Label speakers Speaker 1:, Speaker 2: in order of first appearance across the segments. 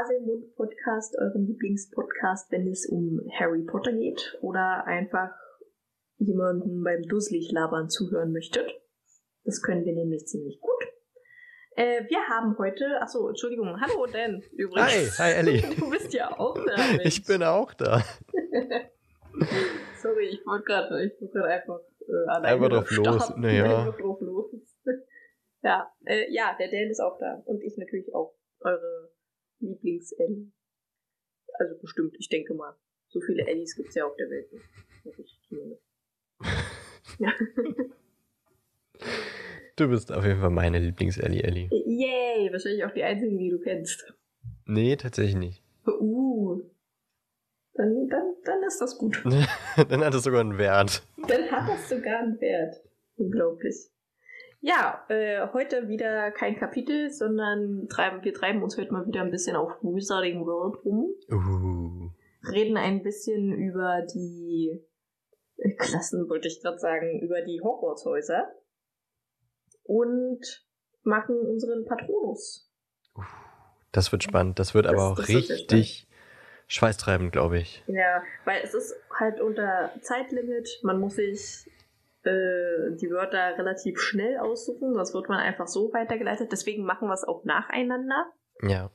Speaker 1: willkommen zurück zum Faselmund Podcast, eurem Lieblingspodcast, wenn es um Harry Potter geht oder einfach jemanden beim dusselig labern zuhören möchtet. Das können wir nämlich ziemlich gut. Äh, wir haben heute, achso, Entschuldigung, hallo Dan,
Speaker 2: übrigens. Hi, hi Ellie.
Speaker 1: Du bist ja auch da.
Speaker 2: Mensch. Ich bin auch da.
Speaker 1: Sorry, ich wollte gerade, ich wollte einfach
Speaker 2: äh, alleine einfach drauf los. Naja.
Speaker 1: Drauf los. ja, äh, ja, der Dan ist auch da und ich natürlich auch. Eure Lieblings-Ellie. Also bestimmt, ich denke mal. So viele Ellies gibt es ja auf der Welt nicht. Ich zumindest.
Speaker 2: ja. Du bist auf jeden Fall meine Lieblings-Ellie, Ellie.
Speaker 1: Yay, wahrscheinlich auch die einzige, die du kennst.
Speaker 2: Nee, tatsächlich nicht.
Speaker 1: Uh. Dann, dann, dann ist das gut.
Speaker 2: dann hat es sogar einen Wert.
Speaker 1: Dann hat es sogar einen Wert. Unglaublich. Ja, äh, heute wieder kein Kapitel, sondern treiben, wir treiben uns heute mal wieder ein bisschen auf Wizarding World rum.
Speaker 2: Uh.
Speaker 1: Reden ein bisschen über die Klassen, wollte ich gerade sagen, über die Hogwarts-Häuser und machen unseren Patronus.
Speaker 2: Das wird spannend. Das wird das, aber auch richtig schweißtreibend, glaube ich.
Speaker 1: Ja, weil es ist halt unter Zeitlimit. Man muss sich äh, die Wörter relativ schnell aussuchen, sonst wird man einfach so weitergeleitet. Deswegen machen wir es auch nacheinander.
Speaker 2: Ja.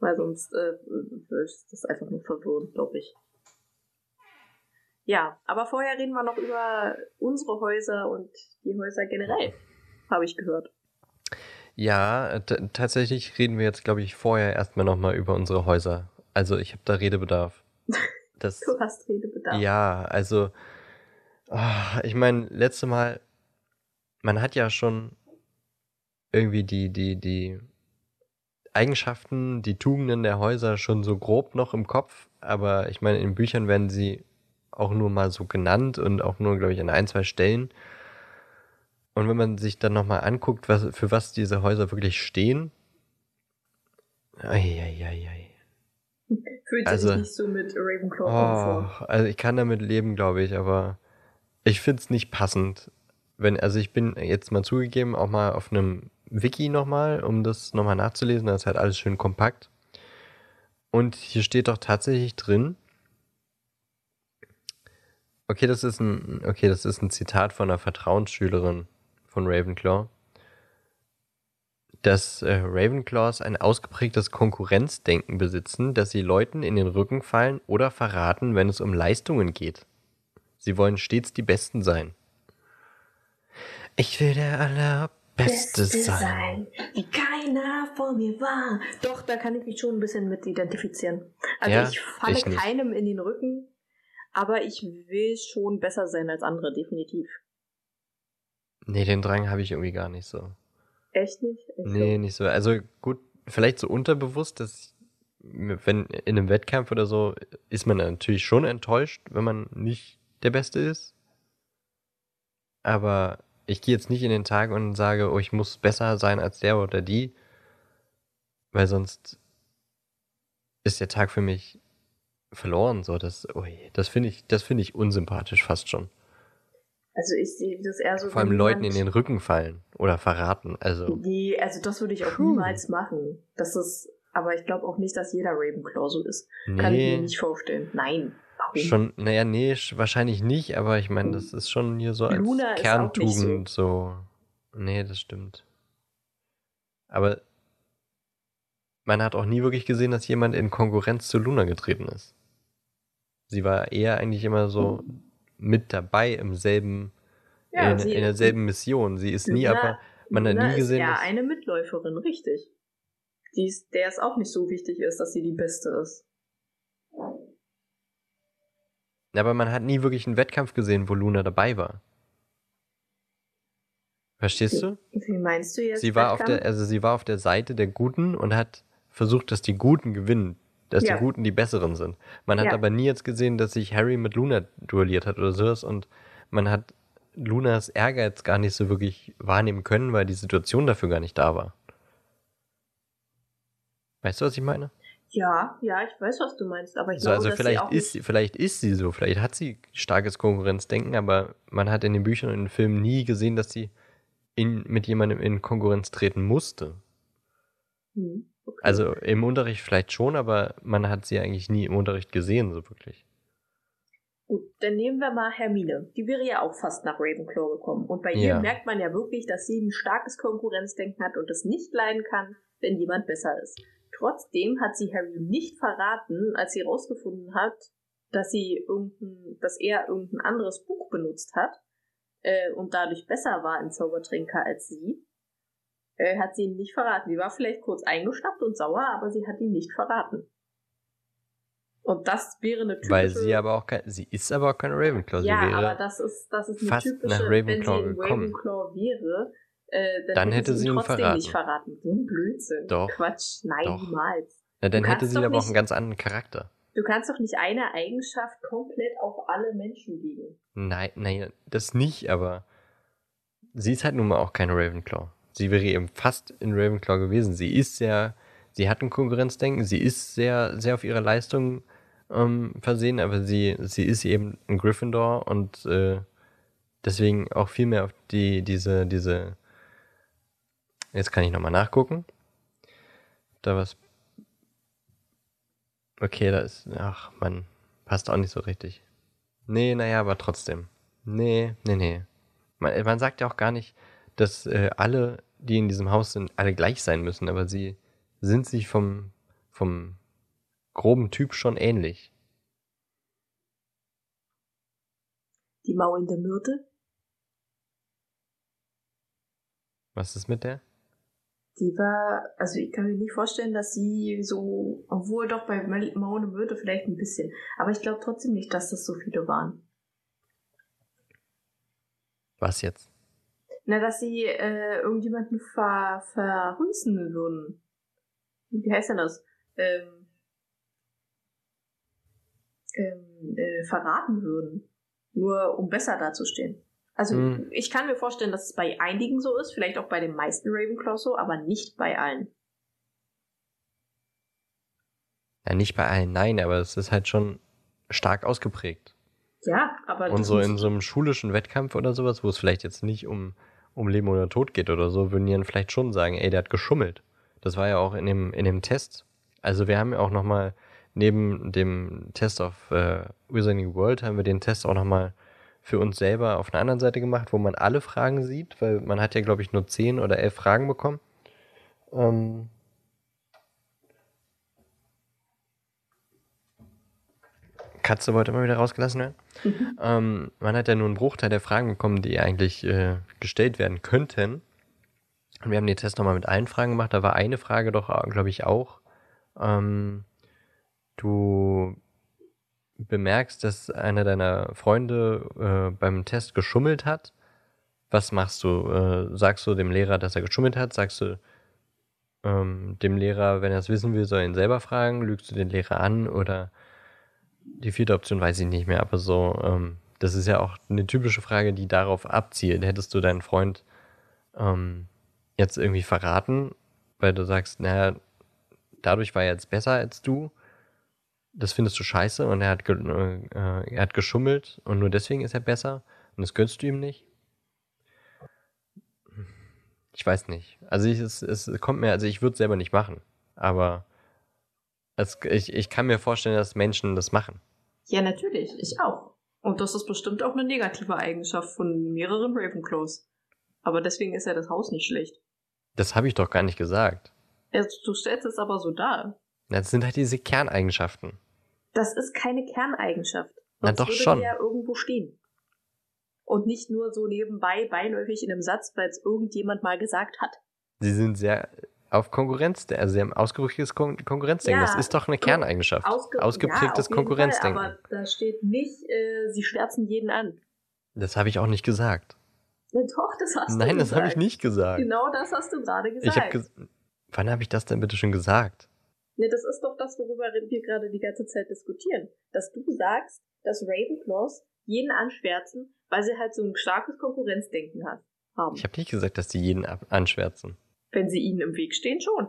Speaker 1: Weil sonst äh, ist das einfach nur verwirrend, glaube ich. Ja, aber vorher reden wir noch über unsere Häuser und die Häuser generell habe ich gehört.
Speaker 2: Ja, tatsächlich reden wir jetzt, glaube ich, vorher erstmal nochmal über unsere Häuser. Also ich habe da Redebedarf.
Speaker 1: Das, du hast Redebedarf.
Speaker 2: Ja, also ich meine, letzte Mal, man hat ja schon irgendwie die, die, die Eigenschaften, die Tugenden der Häuser schon so grob noch im Kopf, aber ich meine, in Büchern werden sie auch nur mal so genannt und auch nur, glaube ich, an ein, zwei Stellen. Und wenn man sich dann nochmal anguckt, was, für was diese Häuser wirklich stehen, Eieiei.
Speaker 1: Fühlt also, sich nicht so mit Ravenclaw oh,
Speaker 2: vor. Also ich kann damit leben, glaube ich, aber ich finde es nicht passend. Wenn, also ich bin jetzt mal zugegeben, auch mal auf einem Wiki nochmal, um das nochmal nachzulesen, das ist halt alles schön kompakt. Und hier steht doch tatsächlich drin, okay, das ist ein, okay, das ist ein Zitat von einer Vertrauensschülerin von Ravenclaw, dass äh, Ravenclaws ein ausgeprägtes Konkurrenzdenken besitzen, dass sie Leuten in den Rücken fallen oder verraten, wenn es um Leistungen geht. Sie wollen stets die Besten sein. Ich will der Allerbeste Beste sein.
Speaker 1: Wie keiner vor mir war. Doch, da kann ich mich schon ein bisschen mit identifizieren. Also ja, ich falle ich keinem in den Rücken, aber ich will schon besser sein als andere, definitiv.
Speaker 2: Nee, den Drang habe ich irgendwie gar nicht so.
Speaker 1: Echt nicht?
Speaker 2: Ich nee, so. nicht so. Also gut, vielleicht so unterbewusst, dass wenn in einem Wettkampf oder so ist man natürlich schon enttäuscht, wenn man nicht der Beste ist. Aber ich gehe jetzt nicht in den Tag und sage, oh, ich muss besser sein als der oder die, weil sonst ist der Tag für mich verloren. So, das, oh das finde ich, das finde ich unsympathisch fast schon.
Speaker 1: Also ich sehe das eher so.
Speaker 2: Vor allem Leuten in den Rücken fallen oder verraten. Also.
Speaker 1: Die, also das würde ich auch Puh. niemals machen. Das ist, aber ich glaube auch nicht, dass jeder Ravenclaw so ist. Nee. Kann ich mir nicht vorstellen. Nein.
Speaker 2: Warum? Schon, naja, nee, wahrscheinlich nicht, aber ich meine, das ist schon hier so als Luna Kerntugend so. so. Nee, das stimmt. Aber man hat auch nie wirklich gesehen, dass jemand in Konkurrenz zu Luna getreten ist. Sie war eher eigentlich immer so mit dabei im selben, ja, in, in derselben Mission. Sie ist nie, aber man hat nie gesehen.
Speaker 1: Ist ja, eine Mitläuferin, richtig. Die ist, der es auch nicht so wichtig ist, dass sie die Beste ist.
Speaker 2: Aber man hat nie wirklich einen Wettkampf gesehen, wo Luna dabei war. Verstehst du?
Speaker 1: Wie meinst du jetzt?
Speaker 2: Sie war auf der, also sie war auf der Seite der Guten und hat versucht, dass die Guten gewinnen dass ja. die Guten die Besseren sind. Man hat ja. aber nie jetzt gesehen, dass sich Harry mit Luna duelliert hat oder sowas und man hat Lunas Ehrgeiz gar nicht so wirklich wahrnehmen können, weil die Situation dafür gar nicht da war. Weißt du, was ich meine?
Speaker 1: Ja, ja, ich weiß, was du meinst, aber ich
Speaker 2: so, glaube, also vielleicht ist sie, vielleicht ist sie so, vielleicht hat sie starkes Konkurrenzdenken, aber man hat in den Büchern und in den Filmen nie gesehen, dass sie in, mit jemandem in Konkurrenz treten musste.
Speaker 1: Hm.
Speaker 2: Okay. Also im Unterricht vielleicht schon, aber man hat sie eigentlich nie im Unterricht gesehen, so wirklich.
Speaker 1: Gut, dann nehmen wir mal Hermine. Die wäre ja auch fast nach Ravenclaw gekommen. Und bei ja. ihr merkt man ja wirklich, dass sie ein starkes Konkurrenzdenken hat und es nicht leiden kann, wenn jemand besser ist. Trotzdem hat sie Harry nicht verraten, als sie herausgefunden hat, dass sie irgendein, dass er irgendein anderes Buch benutzt hat äh, und dadurch besser war im Zaubertrinker als sie, äh, hat sie ihn nicht verraten. Sie war vielleicht kurz eingeschnappt und sauer, aber sie hat ihn nicht verraten. Und das wäre eine typische...
Speaker 2: Weil sie aber auch kein, sie ist aber auch keine Ravenclaw.
Speaker 1: Ja, aber das ist, das ist eine
Speaker 2: fast
Speaker 1: typische,
Speaker 2: nach Ravenclaw
Speaker 1: wenn sie
Speaker 2: gekommen.
Speaker 1: Ravenclaw wäre, äh, dann,
Speaker 2: Dann
Speaker 1: hätte
Speaker 2: hätte
Speaker 1: sie ihn trotzdem
Speaker 2: verraten.
Speaker 1: nicht verraten. So ein Blödsinn.
Speaker 2: Doch,
Speaker 1: Quatsch, nein,
Speaker 2: doch.
Speaker 1: niemals.
Speaker 2: Na, dann hätte sie aber auch
Speaker 1: nicht-
Speaker 2: einen ganz anderen Charakter.
Speaker 1: Du kannst doch nicht eine Eigenschaft komplett auf alle Menschen legen.
Speaker 2: Nein, nein, das nicht, aber sie ist halt nun mal auch keine Ravenclaw. Sie wäre eben fast in Ravenclaw gewesen. Sie ist sehr, sie hat ein Konkurrenzdenken, sie ist sehr, sehr auf ihre Leistung ähm, versehen, aber sie, sie ist eben ein Gryffindor und äh, deswegen auch viel mehr auf die, diese, diese, jetzt kann ich nochmal nachgucken. Da was, okay, da ist, ach man, passt auch nicht so richtig. Nee, naja, aber trotzdem. Nee, nee, nee. Man, man sagt ja auch gar nicht, dass äh, alle, die in diesem Haus sind, alle gleich sein müssen, aber sie sind sich vom, vom groben Typ schon ähnlich.
Speaker 1: Die maulende Myrte,
Speaker 2: Was ist mit der?
Speaker 1: Die war, also ich kann mir nicht vorstellen, dass sie so, obwohl doch bei maulende Myrte vielleicht ein bisschen, aber ich glaube trotzdem nicht, dass das so viele waren.
Speaker 2: Was jetzt?
Speaker 1: Na, dass sie äh, irgendjemanden ver verhunzen würden. Wie heißt denn das? Ähm, ähm, äh, verraten würden. Nur um besser dazustehen. Also
Speaker 2: Hm.
Speaker 1: ich kann mir vorstellen, dass es bei einigen so ist, vielleicht auch bei den meisten Ravenclaws so, aber nicht bei allen.
Speaker 2: Ja, nicht bei allen, nein, aber es ist halt schon stark ausgeprägt.
Speaker 1: Ja, aber
Speaker 2: Und so in so einem schulischen Wettkampf oder sowas, wo es vielleicht jetzt nicht um, um Leben oder Tod geht oder so, würden die dann vielleicht schon sagen, ey, der hat geschummelt. Das war ja auch in dem, in dem Test. Also wir haben ja auch nochmal, neben dem Test auf äh, Wizarding World, haben wir den Test auch nochmal für uns selber auf einer anderen Seite gemacht, wo man alle Fragen sieht, weil man hat ja, glaube ich, nur zehn oder elf Fragen bekommen. Ähm, Katze wollte immer wieder rausgelassen werden.
Speaker 1: Mhm.
Speaker 2: Ähm, man hat ja nur einen Bruchteil der Fragen bekommen, die eigentlich äh, gestellt werden könnten. Und wir haben den Test nochmal mit allen Fragen gemacht. Da war eine Frage doch, glaube ich, auch. Ähm, du bemerkst, dass einer deiner Freunde äh, beim Test geschummelt hat. Was machst du? Äh, sagst du dem Lehrer, dass er geschummelt hat? Sagst du ähm, dem Lehrer, wenn er es wissen will, soll er ihn selber fragen? Lügst du den Lehrer an? Oder die vierte Option weiß ich nicht mehr, aber so, ähm, das ist ja auch eine typische Frage, die darauf abzielt. Hättest du deinen Freund ähm, jetzt irgendwie verraten, weil du sagst, naja, dadurch war er jetzt besser als du, das findest du scheiße und er hat, äh, er hat geschummelt und nur deswegen ist er besser und das gönnst du ihm nicht? Ich weiß nicht. Also ich, es, es kommt mir, also ich würde es selber nicht machen, aber es, ich, ich kann mir vorstellen, dass Menschen das machen.
Speaker 1: Ja, natürlich, ich auch. Und das ist bestimmt auch eine negative Eigenschaft von mehreren Ravenclaws. Aber deswegen ist ja das Haus nicht schlecht.
Speaker 2: Das habe ich doch gar nicht gesagt.
Speaker 1: Ja, Du stellst es aber so dar.
Speaker 2: Das sind halt diese Kerneigenschaften.
Speaker 1: Das ist keine Kerneigenschaft.
Speaker 2: Na doch
Speaker 1: würde
Speaker 2: schon.
Speaker 1: ja irgendwo stehen. Und nicht nur so nebenbei, beiläufig in einem Satz, weil es irgendjemand mal gesagt hat.
Speaker 2: Sie sind sehr auf Konkurrenz, also sie haben ausgeprägtes Kon Konkurrenzdenken.
Speaker 1: Ja,
Speaker 2: das ist doch eine Kerneigenschaft.
Speaker 1: Ausge
Speaker 2: Ausgeprägtes
Speaker 1: ja,
Speaker 2: Konkurrenzdenken.
Speaker 1: Fall, aber da steht nicht, äh, sie schwärzen jeden an.
Speaker 2: das habe ich auch nicht gesagt.
Speaker 1: Na doch, das hast du
Speaker 2: Nein, das
Speaker 1: gesagt.
Speaker 2: habe ich nicht gesagt.
Speaker 1: Genau das hast du gerade gesagt.
Speaker 2: ich habe ges Wann habe ich das denn bitte schon gesagt?
Speaker 1: Ne, das ist doch das, worüber wir gerade die ganze Zeit diskutieren. Dass du sagst, dass Ravenclaws jeden anschwärzen, weil sie halt so ein starkes Konkurrenzdenken hat, haben.
Speaker 2: Ich habe nicht gesagt, dass die jeden anschwärzen.
Speaker 1: Wenn sie ihnen im Weg stehen, schon.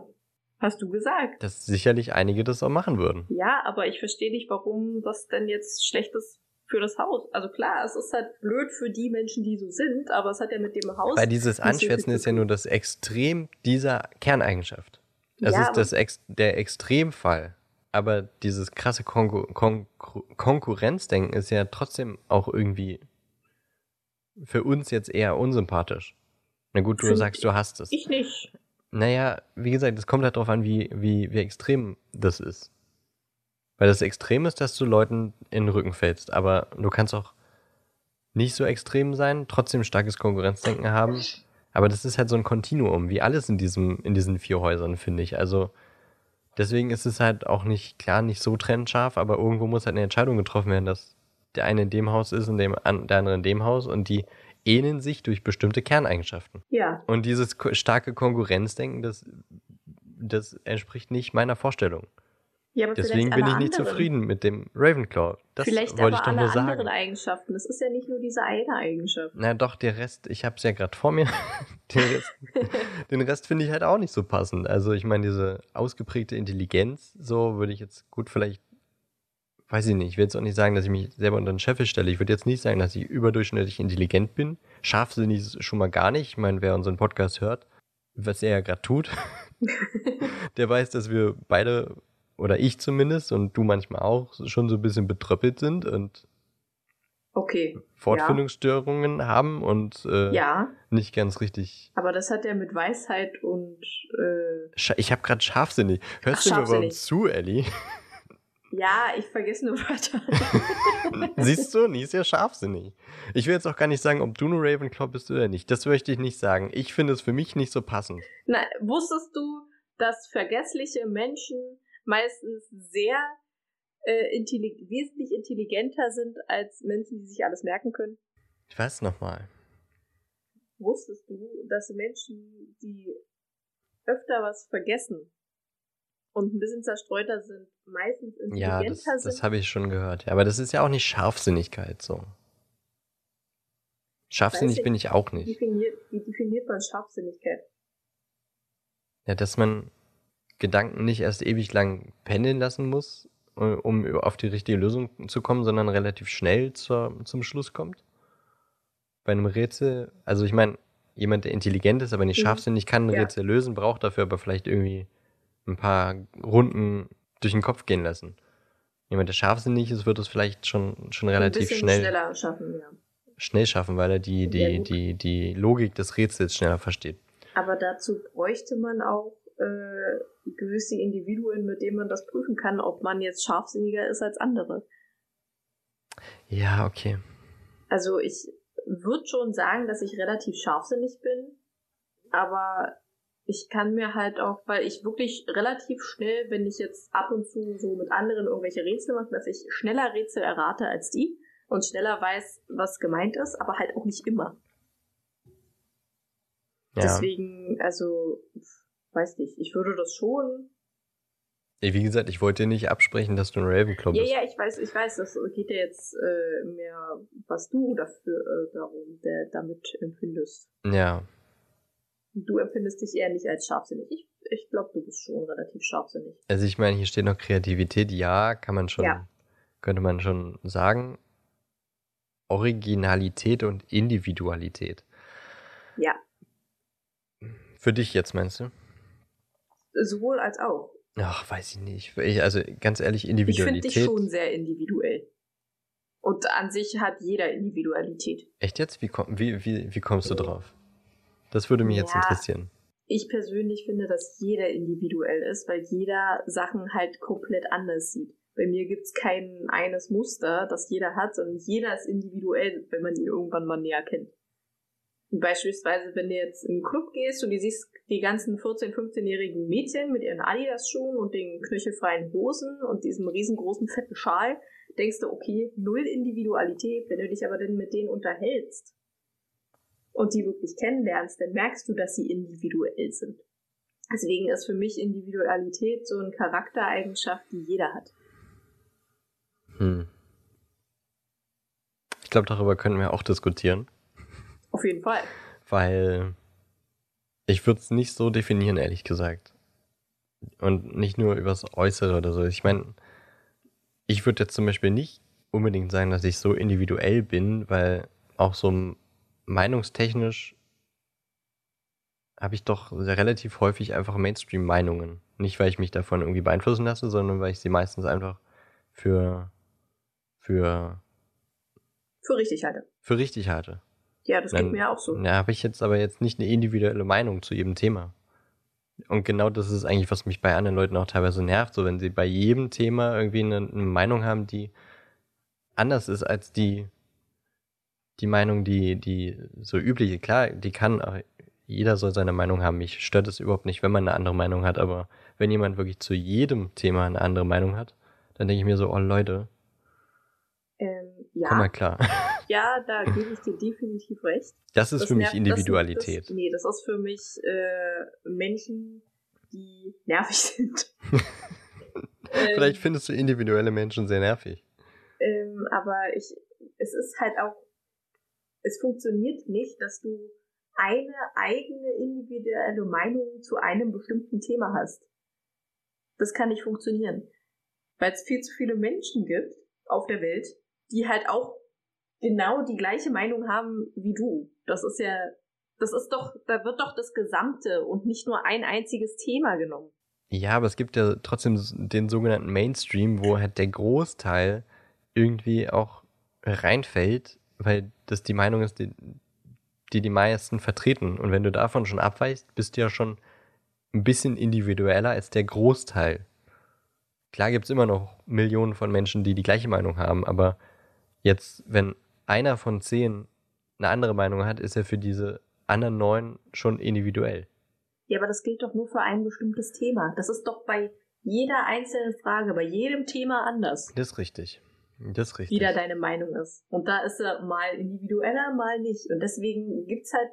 Speaker 1: Hast du gesagt.
Speaker 2: Dass sicherlich einige das auch machen würden.
Speaker 1: Ja, aber ich verstehe nicht, warum das denn jetzt schlecht ist für das Haus. Also klar, es ist halt blöd für die Menschen, die so sind, aber es hat ja mit dem Haus.
Speaker 2: Weil dieses Anschwärzen ist ja nur das Extrem dieser Kerneigenschaft. Das
Speaker 1: Ja,
Speaker 2: ist das Ex der Extremfall. Aber dieses krasse Konkur Kon Konkurrenzdenken ist ja trotzdem auch irgendwie für uns jetzt eher unsympathisch. Na gut, du sagst, du hast es.
Speaker 1: Ich nicht.
Speaker 2: Naja, wie gesagt, es kommt halt darauf an, wie, wie, wie extrem das ist. Weil das Extrem ist, dass du Leuten in den Rücken fällst, aber du kannst auch nicht so extrem sein, trotzdem starkes Konkurrenzdenken haben. Aber das ist halt so ein Kontinuum, wie alles in diesem, in diesen vier Häusern, finde ich. Also deswegen ist es halt auch nicht, klar, nicht so trennscharf, aber irgendwo muss halt eine Entscheidung getroffen werden, dass der eine in dem Haus ist und der andere in dem Haus und die ähneln sich durch bestimmte Kerneigenschaften.
Speaker 1: Ja,
Speaker 2: Und dieses starke Konkurrenzdenken, das, das entspricht nicht meiner Vorstellung.
Speaker 1: Ja aber
Speaker 2: Deswegen bin ich nicht
Speaker 1: anderen.
Speaker 2: zufrieden mit dem Ravenclaw. Das
Speaker 1: vielleicht
Speaker 2: wollte ich doch nur
Speaker 1: anderen
Speaker 2: sagen.
Speaker 1: Eigenschaften. Es ist ja nicht nur diese eine Eigenschaft.
Speaker 2: Na doch, der Rest, ich habe es ja gerade vor mir. den Rest, Rest finde ich halt auch nicht so passend. Also ich meine, diese ausgeprägte Intelligenz, so würde ich jetzt gut vielleicht, weiß ich nicht, ich will jetzt auch nicht sagen, dass ich mich selber unter den Scheffel stelle. Ich würde jetzt nicht sagen, dass ich überdurchschnittlich intelligent bin. Scharfsinnig ist schon mal gar nicht. Ich meine, wer unseren Podcast hört, was er ja gerade tut, der weiß, dass wir beide, oder ich zumindest, und du manchmal auch, schon so ein bisschen betröppelt sind und
Speaker 1: Okay,
Speaker 2: Fortfindungsstörungen haben und äh,
Speaker 1: ja,
Speaker 2: nicht ganz richtig.
Speaker 1: aber das hat ja mit Weisheit und äh,
Speaker 2: ich habe gerade scharfsinnig. Hörst
Speaker 1: Ach,
Speaker 2: du mir überhaupt zu, Ellie?
Speaker 1: ja, ich vergesse nur Wörter.
Speaker 2: Siehst du, nie ist ja scharfsinnig. Ich will jetzt auch gar nicht sagen, ob du nur Ravenclaw bist oder nicht. Das möchte ich nicht sagen. Ich finde es für mich nicht so passend.
Speaker 1: Na, wusstest du, dass vergessliche Menschen meistens sehr äh, intelli wesentlich intelligenter sind als Menschen, die sich alles merken können?
Speaker 2: Ich weiß nochmal.
Speaker 1: Wusstest du, dass Menschen, die öfter was vergessen und ein bisschen zerstreuter sind, meistens
Speaker 2: Ja,
Speaker 1: intelligenter
Speaker 2: das, das
Speaker 1: sind?
Speaker 2: habe ich schon gehört. Ja, aber das ist ja auch nicht Scharfsinnigkeit so. Scharfsinnig
Speaker 1: ich-
Speaker 2: bin ich auch nicht.
Speaker 1: definiert, wie definiert man Scharfsinnigkeit?
Speaker 2: Ja, dass man Gedanken nicht erst ewig lang pendeln lassen muss, äh, um auf die richtige Lösung zu kommen, sondern relativ schnell zur, zum Schluss kommt. Bei einem Rätsel, also ich meine, jemand, der intelligent ist, aber nicht
Speaker 1: Mhm.
Speaker 2: scharfsinnig kann ein
Speaker 1: Ja.
Speaker 2: Rätsel lösen, braucht dafür aber vielleicht irgendwie ein paar Runden durch den Kopf gehen lassen. Jemand, der scharfsinnig ist, wird es vielleicht schon, schon relativ schnell,
Speaker 1: schneller schaffen, ja.
Speaker 2: schnell schaffen, weil er die, die, die, die Logik des Rätsels schneller versteht.
Speaker 1: Aber dazu bräuchte man auch äh, gewisse Individuen, mit denen man das prüfen kann, ob man jetzt scharfsinniger ist als andere.
Speaker 2: Ja, okay.
Speaker 1: Also ich würde schon sagen, dass ich relativ scharfsinnig bin, aber ich kann mir halt auch, weil ich wirklich relativ schnell, wenn ich jetzt ab und zu so mit anderen irgendwelche Rätsel mache, dass ich schneller Rätsel errate als die und schneller weiß, was gemeint ist, aber halt auch nicht immer.
Speaker 2: Ja.
Speaker 1: Deswegen, also, weiß nicht, ich würde das schon.
Speaker 2: Ey, Wie gesagt, ich wollte dir nicht absprechen, dass du ein Ravenclaw
Speaker 1: Ja,
Speaker 2: bist.
Speaker 1: ja, ich weiß, ich weiß, das geht ja jetzt äh, mehr, was du dafür äh, darum, der, damit empfindest.
Speaker 2: Ja.
Speaker 1: Du empfindest dich eher nicht als scharfsinnig. Ich, ich glaube, du bist schon relativ scharfsinnig.
Speaker 2: Also ich meine, hier steht noch Kreativität. Ja, kann man schon,
Speaker 1: Ja.
Speaker 2: könnte man schon sagen. Originalität und Individualität.
Speaker 1: Ja,
Speaker 2: Für dich jetzt, meinst du?
Speaker 1: Sowohl als auch.
Speaker 2: Ach, weiß ich nicht. Ich, also ganz ehrlich,
Speaker 1: Ich finde
Speaker 2: Individualität.
Speaker 1: dich schon sehr individuell. Und an sich hat jeder Individualität.
Speaker 2: Echt jetzt? Wie, komm, wie, wie, wie kommst du drauf? Das würde mich jetzt
Speaker 1: Ja.
Speaker 2: interessieren.
Speaker 1: Ich persönlich finde, dass jeder individuell ist, weil jeder Sachen halt komplett anders sieht. Bei mir gibt's kein eines Muster, das jeder hat, sondern jeder ist individuell, wenn man ihn irgendwann mal näher kennt. Beispielsweise, wenn du jetzt in einen Club gehst und du siehst die ganzen 14-, 15-jährigen Mädchen mit ihren Adidas-Schuhen und den knöchelfreien Hosen und diesem riesengroßen fetten Schal, denkst du, okay, null Individualität. Wenn du dich aber dann mit denen unterhältst und die wirklich kennenlernst, dann merkst du, dass sie individuell sind. Deswegen ist für mich Individualität so eine Charaktereigenschaft, die jeder hat.
Speaker 2: Hm. Ich glaube, darüber können wir auch diskutieren,
Speaker 1: Auf jeden Fall.
Speaker 2: weil ich würde es nicht so definieren, ehrlich gesagt. Und nicht nur übers Äußere oder so. Ich meine, ich würde jetzt zum Beispiel nicht unbedingt sagen, dass ich so individuell bin, weil auch so meinungstechnisch habe ich doch relativ häufig einfach Mainstream-Meinungen. Nicht, weil ich mich davon irgendwie beeinflussen lasse, sondern weil ich sie meistens einfach für, für,
Speaker 1: Für richtig halte.
Speaker 2: für richtig halte.
Speaker 1: Ja, das
Speaker 2: Dann-
Speaker 1: geht mir auch so.
Speaker 2: Da habe ich jetzt aber jetzt nicht eine individuelle Meinung zu jedem Thema. Und genau das ist eigentlich, was mich bei anderen Leuten auch teilweise nervt, so wenn sie bei jedem Thema irgendwie eine, eine Meinung haben, die anders ist als die, die Meinung, die, die so übliche. Klar, die kann, jeder soll seine Meinung haben. Mich stört es überhaupt nicht, wenn man eine andere Meinung hat, aber wenn jemand wirklich zu jedem Thema eine andere Meinung hat, dann denke ich mir so, oh Leute,
Speaker 1: Ähm,
Speaker 2: komm mal
Speaker 1: ja,
Speaker 2: klar.
Speaker 1: Ja, da gebe ich dir definitiv recht.
Speaker 2: Das ist
Speaker 1: Das
Speaker 2: für mich
Speaker 1: nervt-
Speaker 2: Individualität.
Speaker 1: Das, nee, das ist für mich äh, Menschen, die nervig sind. ähm,
Speaker 2: Vielleicht findest du individuelle Menschen sehr nervig.
Speaker 1: ähm, aber ich, es ist halt auch, es funktioniert nicht, dass du eine eigene individuelle Meinung zu einem bestimmten Thema hast. Das kann nicht funktionieren. Weil es viel zu viele Menschen gibt auf der Welt, die halt auch genau die gleiche Meinung haben wie du. Das ist ja, das ist doch, da wird doch das Gesamte und nicht nur ein einziges Thema genommen.
Speaker 2: Ja, aber es gibt ja trotzdem den sogenannten Mainstream, wo halt der Großteil irgendwie auch reinfällt, weil das die Meinung ist, die die, die meisten vertreten. Und wenn du davon schon abweichst, bist du ja schon ein bisschen individueller als der Großteil. Klar gibt's immer noch Millionen von Menschen, die die gleiche Meinung haben, aber jetzt, wenn einer von zehn eine andere Meinung hat, ist er für diese anderen neun schon individuell.
Speaker 1: Ja, aber das gilt doch nur für ein bestimmtes Thema. Das ist doch bei jeder einzelnen Frage, bei jedem Thema anders,
Speaker 2: Das ist richtig. Das ist richtig.
Speaker 1: wie da deine Meinung ist. Und da ist er mal individueller, mal nicht. Und deswegen gibt's halt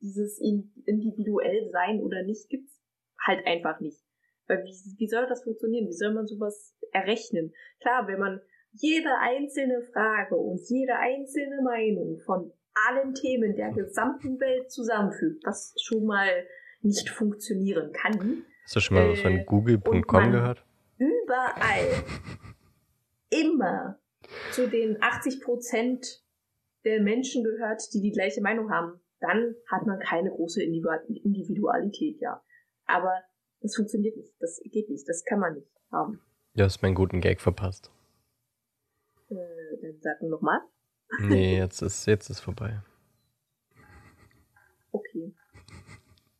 Speaker 1: dieses in- individuell sein oder nicht, gibt's halt einfach nicht. Weil wie, wie soll das funktionieren? Wie soll man sowas errechnen? Klar, wenn man jede einzelne Frage und jede einzelne Meinung von allen Themen der gesamten Welt zusammenfügt, was schon mal nicht funktionieren kann,
Speaker 2: Hast du schon mal was
Speaker 1: Äh,
Speaker 2: von
Speaker 1: und
Speaker 2: Google.com
Speaker 1: man-
Speaker 2: gehört?
Speaker 1: überall immer zu den 80 Prozent der Menschen gehört, die die gleiche Meinung haben, dann hat man keine große Individu- Individualität, ja. Aber das funktioniert nicht. Das geht nicht. Das kann man nicht haben.
Speaker 2: Du hast meinen guten Gag verpasst.
Speaker 1: Äh, dann sag nochmal.
Speaker 2: Nee, jetzt ist, jetzt ist vorbei.
Speaker 1: Okay.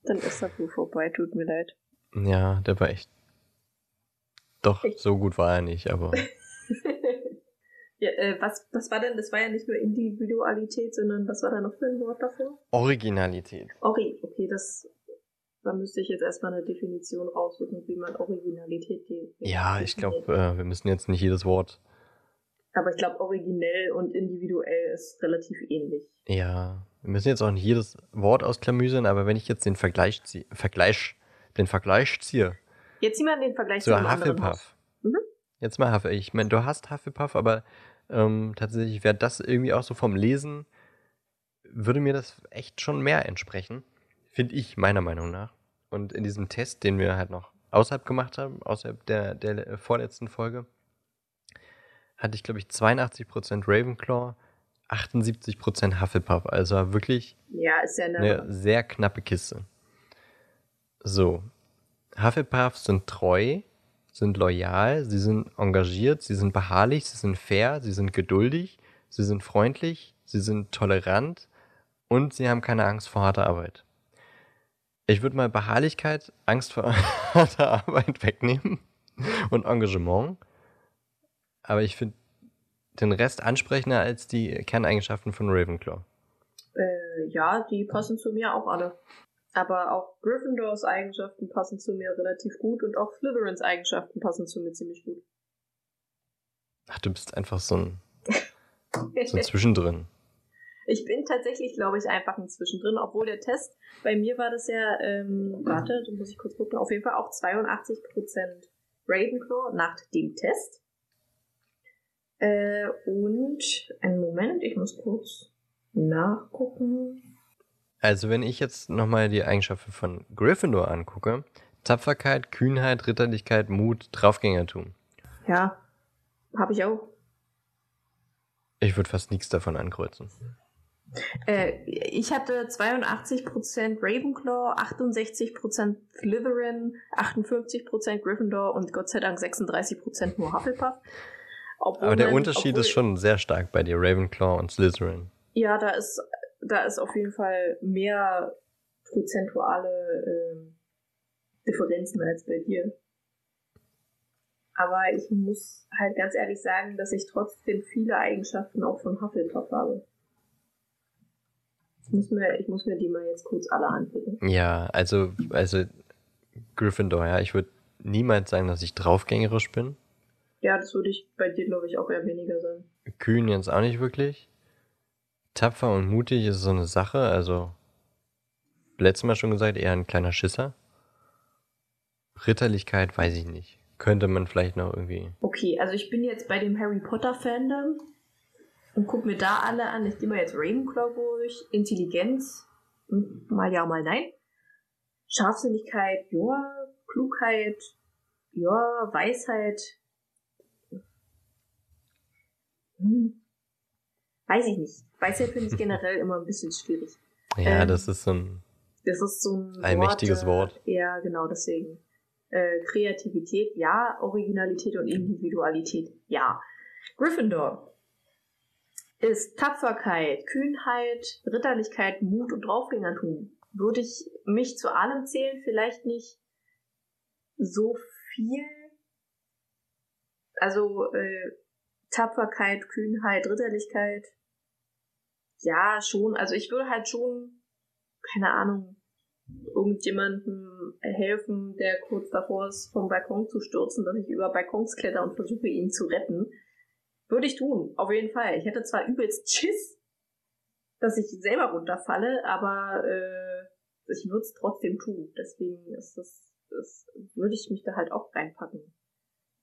Speaker 1: Dann ist das wohl vorbei. Tut mir leid.
Speaker 2: Ja, der war echt. Doch,
Speaker 1: Echt?
Speaker 2: so gut war er nicht, aber
Speaker 1: ja, äh, was, was war denn? Das war ja nicht nur Individualität, sondern was war da noch für ein Wort davor?
Speaker 2: Originalität.
Speaker 1: Ori, okay, das, da müsste ich jetzt erstmal eine Definition raussuchen, wie man Originalität de-
Speaker 2: Ja, ich
Speaker 1: definiert.
Speaker 2: glaube, äh, wir müssen jetzt nicht jedes Wort.
Speaker 1: Aber ich glaube, originell und individuell ist relativ ähnlich.
Speaker 2: Ja, wir müssen jetzt auch nicht jedes Wort ausklamüsern, aber wenn ich jetzt den Vergleich ziehe, Vergleich, den Vergleich ziehe
Speaker 1: Jetzt zieh mal den Vergleich
Speaker 2: zu Hufflepuff.
Speaker 1: Mhm.
Speaker 2: Jetzt mal Hufflepuff. Ich meine, du hast Hufflepuff, aber ähm, tatsächlich wäre das irgendwie auch so vom Lesen, würde mir das echt schon mehr entsprechen. Finde ich, meiner Meinung nach. Und in diesem Test, den wir halt noch außerhalb gemacht haben, außerhalb der, der äh, vorletzten Folge, hatte ich, glaube ich, 82% Ravenclaw, 78% Hufflepuff. Also wirklich
Speaker 1: Ja, ist ja eine.
Speaker 2: eine sehr knappe Kiste. So. Hufflepuffs sind treu, sind loyal, sie sind engagiert, sie sind beharrlich, sie sind fair, sie sind geduldig, sie sind freundlich, sie sind tolerant und sie haben keine Angst vor harter Arbeit. Ich würde mal Beharrlichkeit, Angst vor harter Arbeit wegnehmen und Engagement. Aber ich finde den Rest ansprechender als die Kerneigenschaften von Ravenclaw.
Speaker 1: Äh, ja, die passen zu mir auch alle. Aber auch Gryffindors Eigenschaften passen zu mir relativ gut und auch Slytherins Eigenschaften passen zu mir ziemlich gut.
Speaker 2: Ach, du bist einfach so ein, so ein Zwischendrin.
Speaker 1: Ich bin tatsächlich, glaube ich, einfach ein Zwischendrin, obwohl der Test, bei mir war das ja, ähm, warte, da muss ich kurz gucken, auf jeden Fall auch 82% Ravenclaw nach dem Test. Äh, und, einen Moment, ich muss kurz nachgucken.
Speaker 2: Also wenn ich jetzt nochmal die Eigenschaften von Gryffindor angucke, Tapferkeit, Kühnheit, Ritterlichkeit, Mut, Draufgängertum.
Speaker 1: Ja, habe ich auch.
Speaker 2: Ich würde fast nichts davon ankreuzen.
Speaker 1: Äh, ich hatte 82% Ravenclaw, 68% Slytherin, 58% Gryffindor und Gott sei Dank 36% nur Hufflepuff.
Speaker 2: Obwohl Aber der man, Unterschied obwohl, ist schon sehr stark bei dir, Ravenclaw und Slytherin.
Speaker 1: Ja, da ist, da ist auf jeden Fall mehr prozentuale äh, Differenzen als bei dir. Aber ich muss halt ganz ehrlich sagen, dass ich trotzdem viele Eigenschaften auch von Hufflepuff habe. Ich muss mir, ich muss mir die mal jetzt kurz alle angucken.
Speaker 2: Ja, also, also Gryffindor, ja. Ich würde niemals sagen, dass ich draufgängerisch bin.
Speaker 1: Ja, das würde ich bei dir, glaube ich, auch eher weniger sein.
Speaker 2: Kühn jetzt auch nicht wirklich. Tapfer und mutig ist so eine Sache, also letztes Mal schon gesagt, eher ein kleiner Schisser. Ritterlichkeit weiß ich nicht. Könnte man vielleicht noch irgendwie.
Speaker 1: Okay, also ich bin jetzt bei dem Harry Potter Fandom und guck mir da alle an. Ich gehe mal jetzt Ravenclaw durch. Intelligenz, hm, mal ja, mal nein. Scharfsinnigkeit, ja. Klugheit, ja. Weisheit. Hm. Weiß ich nicht. Weisheit finde ich generell immer ein bisschen schwierig.
Speaker 2: Ja, ähm, das ist so ein.
Speaker 1: Das ist so ein
Speaker 2: allmächtiges Wort. Wort.
Speaker 1: Ja, genau, deswegen. Äh, Kreativität, ja. Originalität und Individualität, ja. Gryffindor ist Tapferkeit, Kühnheit, Ritterlichkeit, Mut und Draufgängertum. Würde ich mich zu allem zählen, vielleicht nicht so viel. Also äh, Tapferkeit, Kühnheit, Ritterlichkeit. Ja, schon. Also ich würde halt schon, keine Ahnung, irgendjemandem helfen, der kurz davor ist, vom Balkon zu stürzen, dass ich über Balkons kletter und versuche, ihn zu retten. Würde ich tun, auf jeden Fall. Ich hätte zwar übelst Schiss, dass ich selber runterfalle, aber äh, ich würde es trotzdem tun. Deswegen ist das, das würde ich mich da halt auch reinpacken.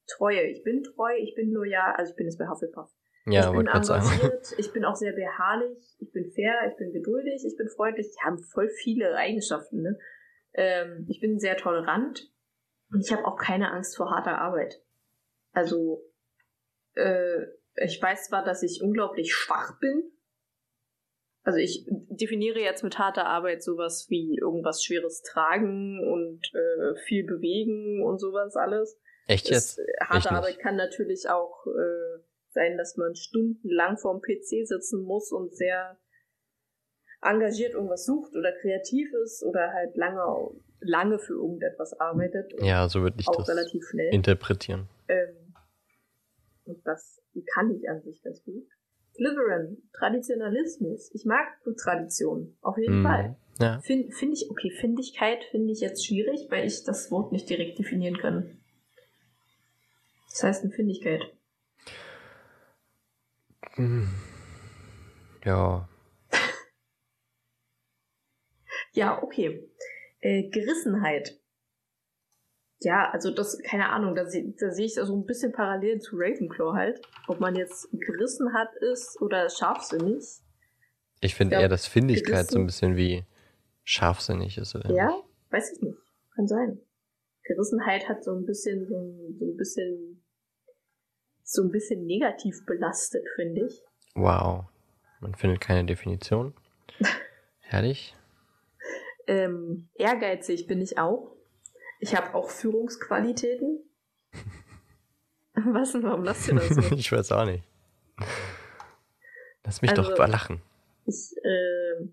Speaker 1: Treue. Ich bin treu, ich bin loyal, also ich bin jetzt bei Hufflepuff. Ja, ich bin engagiert, ich bin auch sehr beharrlich, ich bin fair, ich bin geduldig, ich bin freundlich. Die haben voll viele Eigenschaften. Ne? Ähm, ich bin sehr tolerant und ich habe auch keine Angst vor harter Arbeit. Also äh, ich weiß zwar, dass ich unglaublich schwach bin. Also ich definiere jetzt mit harter Arbeit sowas wie irgendwas Schweres tragen und äh, viel bewegen und sowas alles.
Speaker 2: Echt jetzt? Das,
Speaker 1: harte Arbeit kann natürlich auch äh, sein, dass man stundenlang vorm PC sitzen muss und sehr engagiert irgendwas sucht oder kreativ ist oder halt lange, lange für irgendetwas arbeitet.
Speaker 2: Ja, so würde ich auch das relativ schnell. interpretieren.
Speaker 1: Ähm, und das kann ich an sich ganz gut. Slytherin, Traditionalismus. Ich mag Tradition, auf jeden mm, Fall. Ja. Finde find ich, okay, Findigkeit finde ich jetzt schwierig, weil ich das Wort nicht direkt definieren kann. Das heißt eine Findigkeit.
Speaker 2: Hm. Ja.
Speaker 1: ja, okay. Äh, Gerissenheit. Ja, also das, keine Ahnung, da, da sehe ich so ein bisschen parallel zu Ravenclaw halt. Ob man jetzt gerissen hat ist oder scharfsinnig.
Speaker 2: Ich finde eher, dass Findigkeit gerissen, so ein bisschen wie scharfsinnig ist, oder?
Speaker 1: Ja, nicht? weiß ich nicht. Kann sein. Gerissenheit hat so ein bisschen, so ein, so ein bisschen, so ein bisschen negativ belastet, finde ich.
Speaker 2: Wow. Man findet keine Definition. Herrlich.
Speaker 1: ähm, ehrgeizig bin ich auch. Ich habe auch Führungsqualitäten. Was denn? Warum lasst ihr das so?
Speaker 2: ich weiß auch nicht. Lass mich also, doch lachen.
Speaker 1: Ich äh,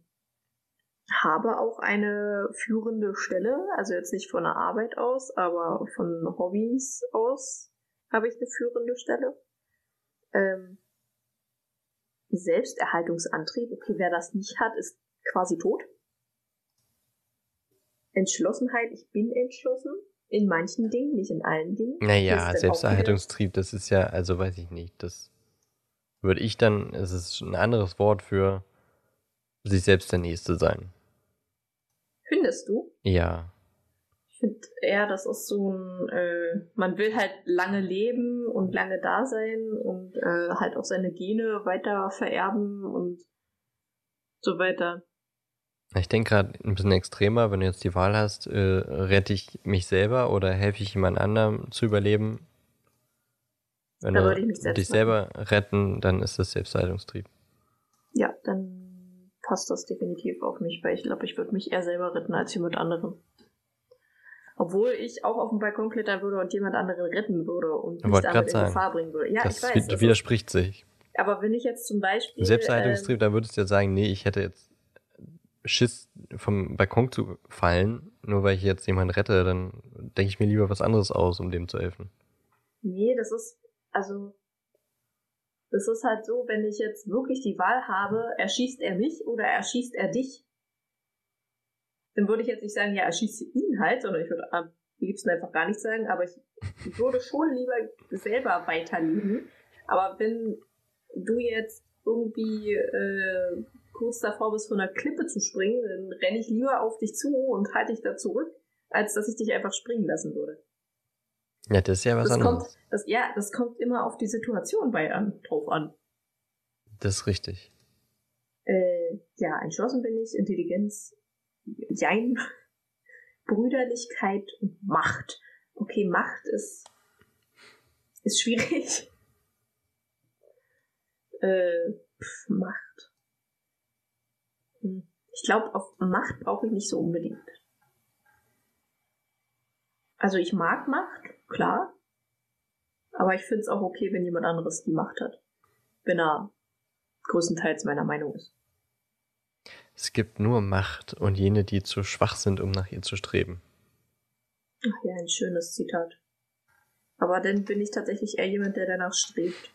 Speaker 1: habe auch eine führende Stelle, also jetzt nicht von der Arbeit aus, aber von Hobbys aus habe ich eine führende Stelle. Ähm, Selbsterhaltungsantrieb, okay, wer das nicht hat, ist quasi tot. Entschlossenheit, ich bin entschlossen. In manchen Dingen, nicht in allen Dingen.
Speaker 2: Naja, Selbsterhaltungstrieb, das ist ja, also weiß ich nicht, das würde ich dann, es ist ein anderes Wort für sich selbst der Nächste sein.
Speaker 1: Findest du?
Speaker 2: Ja.
Speaker 1: Ich finde eher, das ist so ein, äh, man will halt lange leben und lange da sein und äh, halt auch seine Gene weiter vererben und so weiter.
Speaker 2: Ich denke gerade ein bisschen extremer, wenn du jetzt die Wahl hast, äh, rette ich mich selber oder helfe ich jemand anderem zu überleben? Wenn da du dich selber machen. retten, dann ist das Selbstheilungstrieb.
Speaker 1: Ja, dann passt das definitiv auf mich, weil ich glaube, ich würde mich eher selber retten als jemand anderen. Obwohl ich auch auf dem Balkon klettern würde und jemand anderen retten würde und mich damit in
Speaker 2: sagen,
Speaker 1: Gefahr bringen würde. Ja,
Speaker 2: das
Speaker 1: ich weiß.
Speaker 2: Das widerspricht sich.
Speaker 1: Aber wenn ich jetzt zum Beispiel.
Speaker 2: Selbsterhaltungstrieb, ähm, da würdest du ja sagen, nee, ich hätte jetzt Schiss vom Balkon zu fallen, nur weil ich jetzt jemanden rette, dann denke ich mir lieber was anderes aus, um dem zu helfen.
Speaker 1: Nee, das ist, also, das ist halt so, wenn ich jetzt wirklich die Wahl habe, erschießt er mich oder erschießt er dich, dann würde ich jetzt nicht sagen, ja, erschieße ihn halt, sondern ich würde am liebsten einfach gar nichts sagen, aber ich, würde schon lieber selber weiterleben. Aber wenn du jetzt irgendwie äh, kurz davor bist, von einer Klippe zu springen, dann renne ich lieber auf dich zu und halte dich da zurück, als dass ich dich einfach springen lassen würde.
Speaker 2: Ja, das ist ja was
Speaker 1: das
Speaker 2: anderes.
Speaker 1: Kommt, das, ja, das kommt immer auf die Situation bei an, drauf an.
Speaker 2: Das ist richtig.
Speaker 1: Äh, ja, entschlossen bin ich, Intelligenz, Jein, Brüderlichkeit und Macht. Okay, Macht ist, ist schwierig. Äh, pf, Macht. Hm. Ich glaube, auf Macht brauche ich nicht so unbedingt. Also ich mag Macht, klar. Aber ich finde es auch okay, wenn jemand anderes die Macht hat. Wenn er größtenteils meiner Meinung ist.
Speaker 2: Es gibt nur Macht und jene, die zu schwach sind, um nach ihr zu streben.
Speaker 1: Ach ja, ein schönes Zitat. Aber dann bin ich tatsächlich eher jemand, der danach strebt.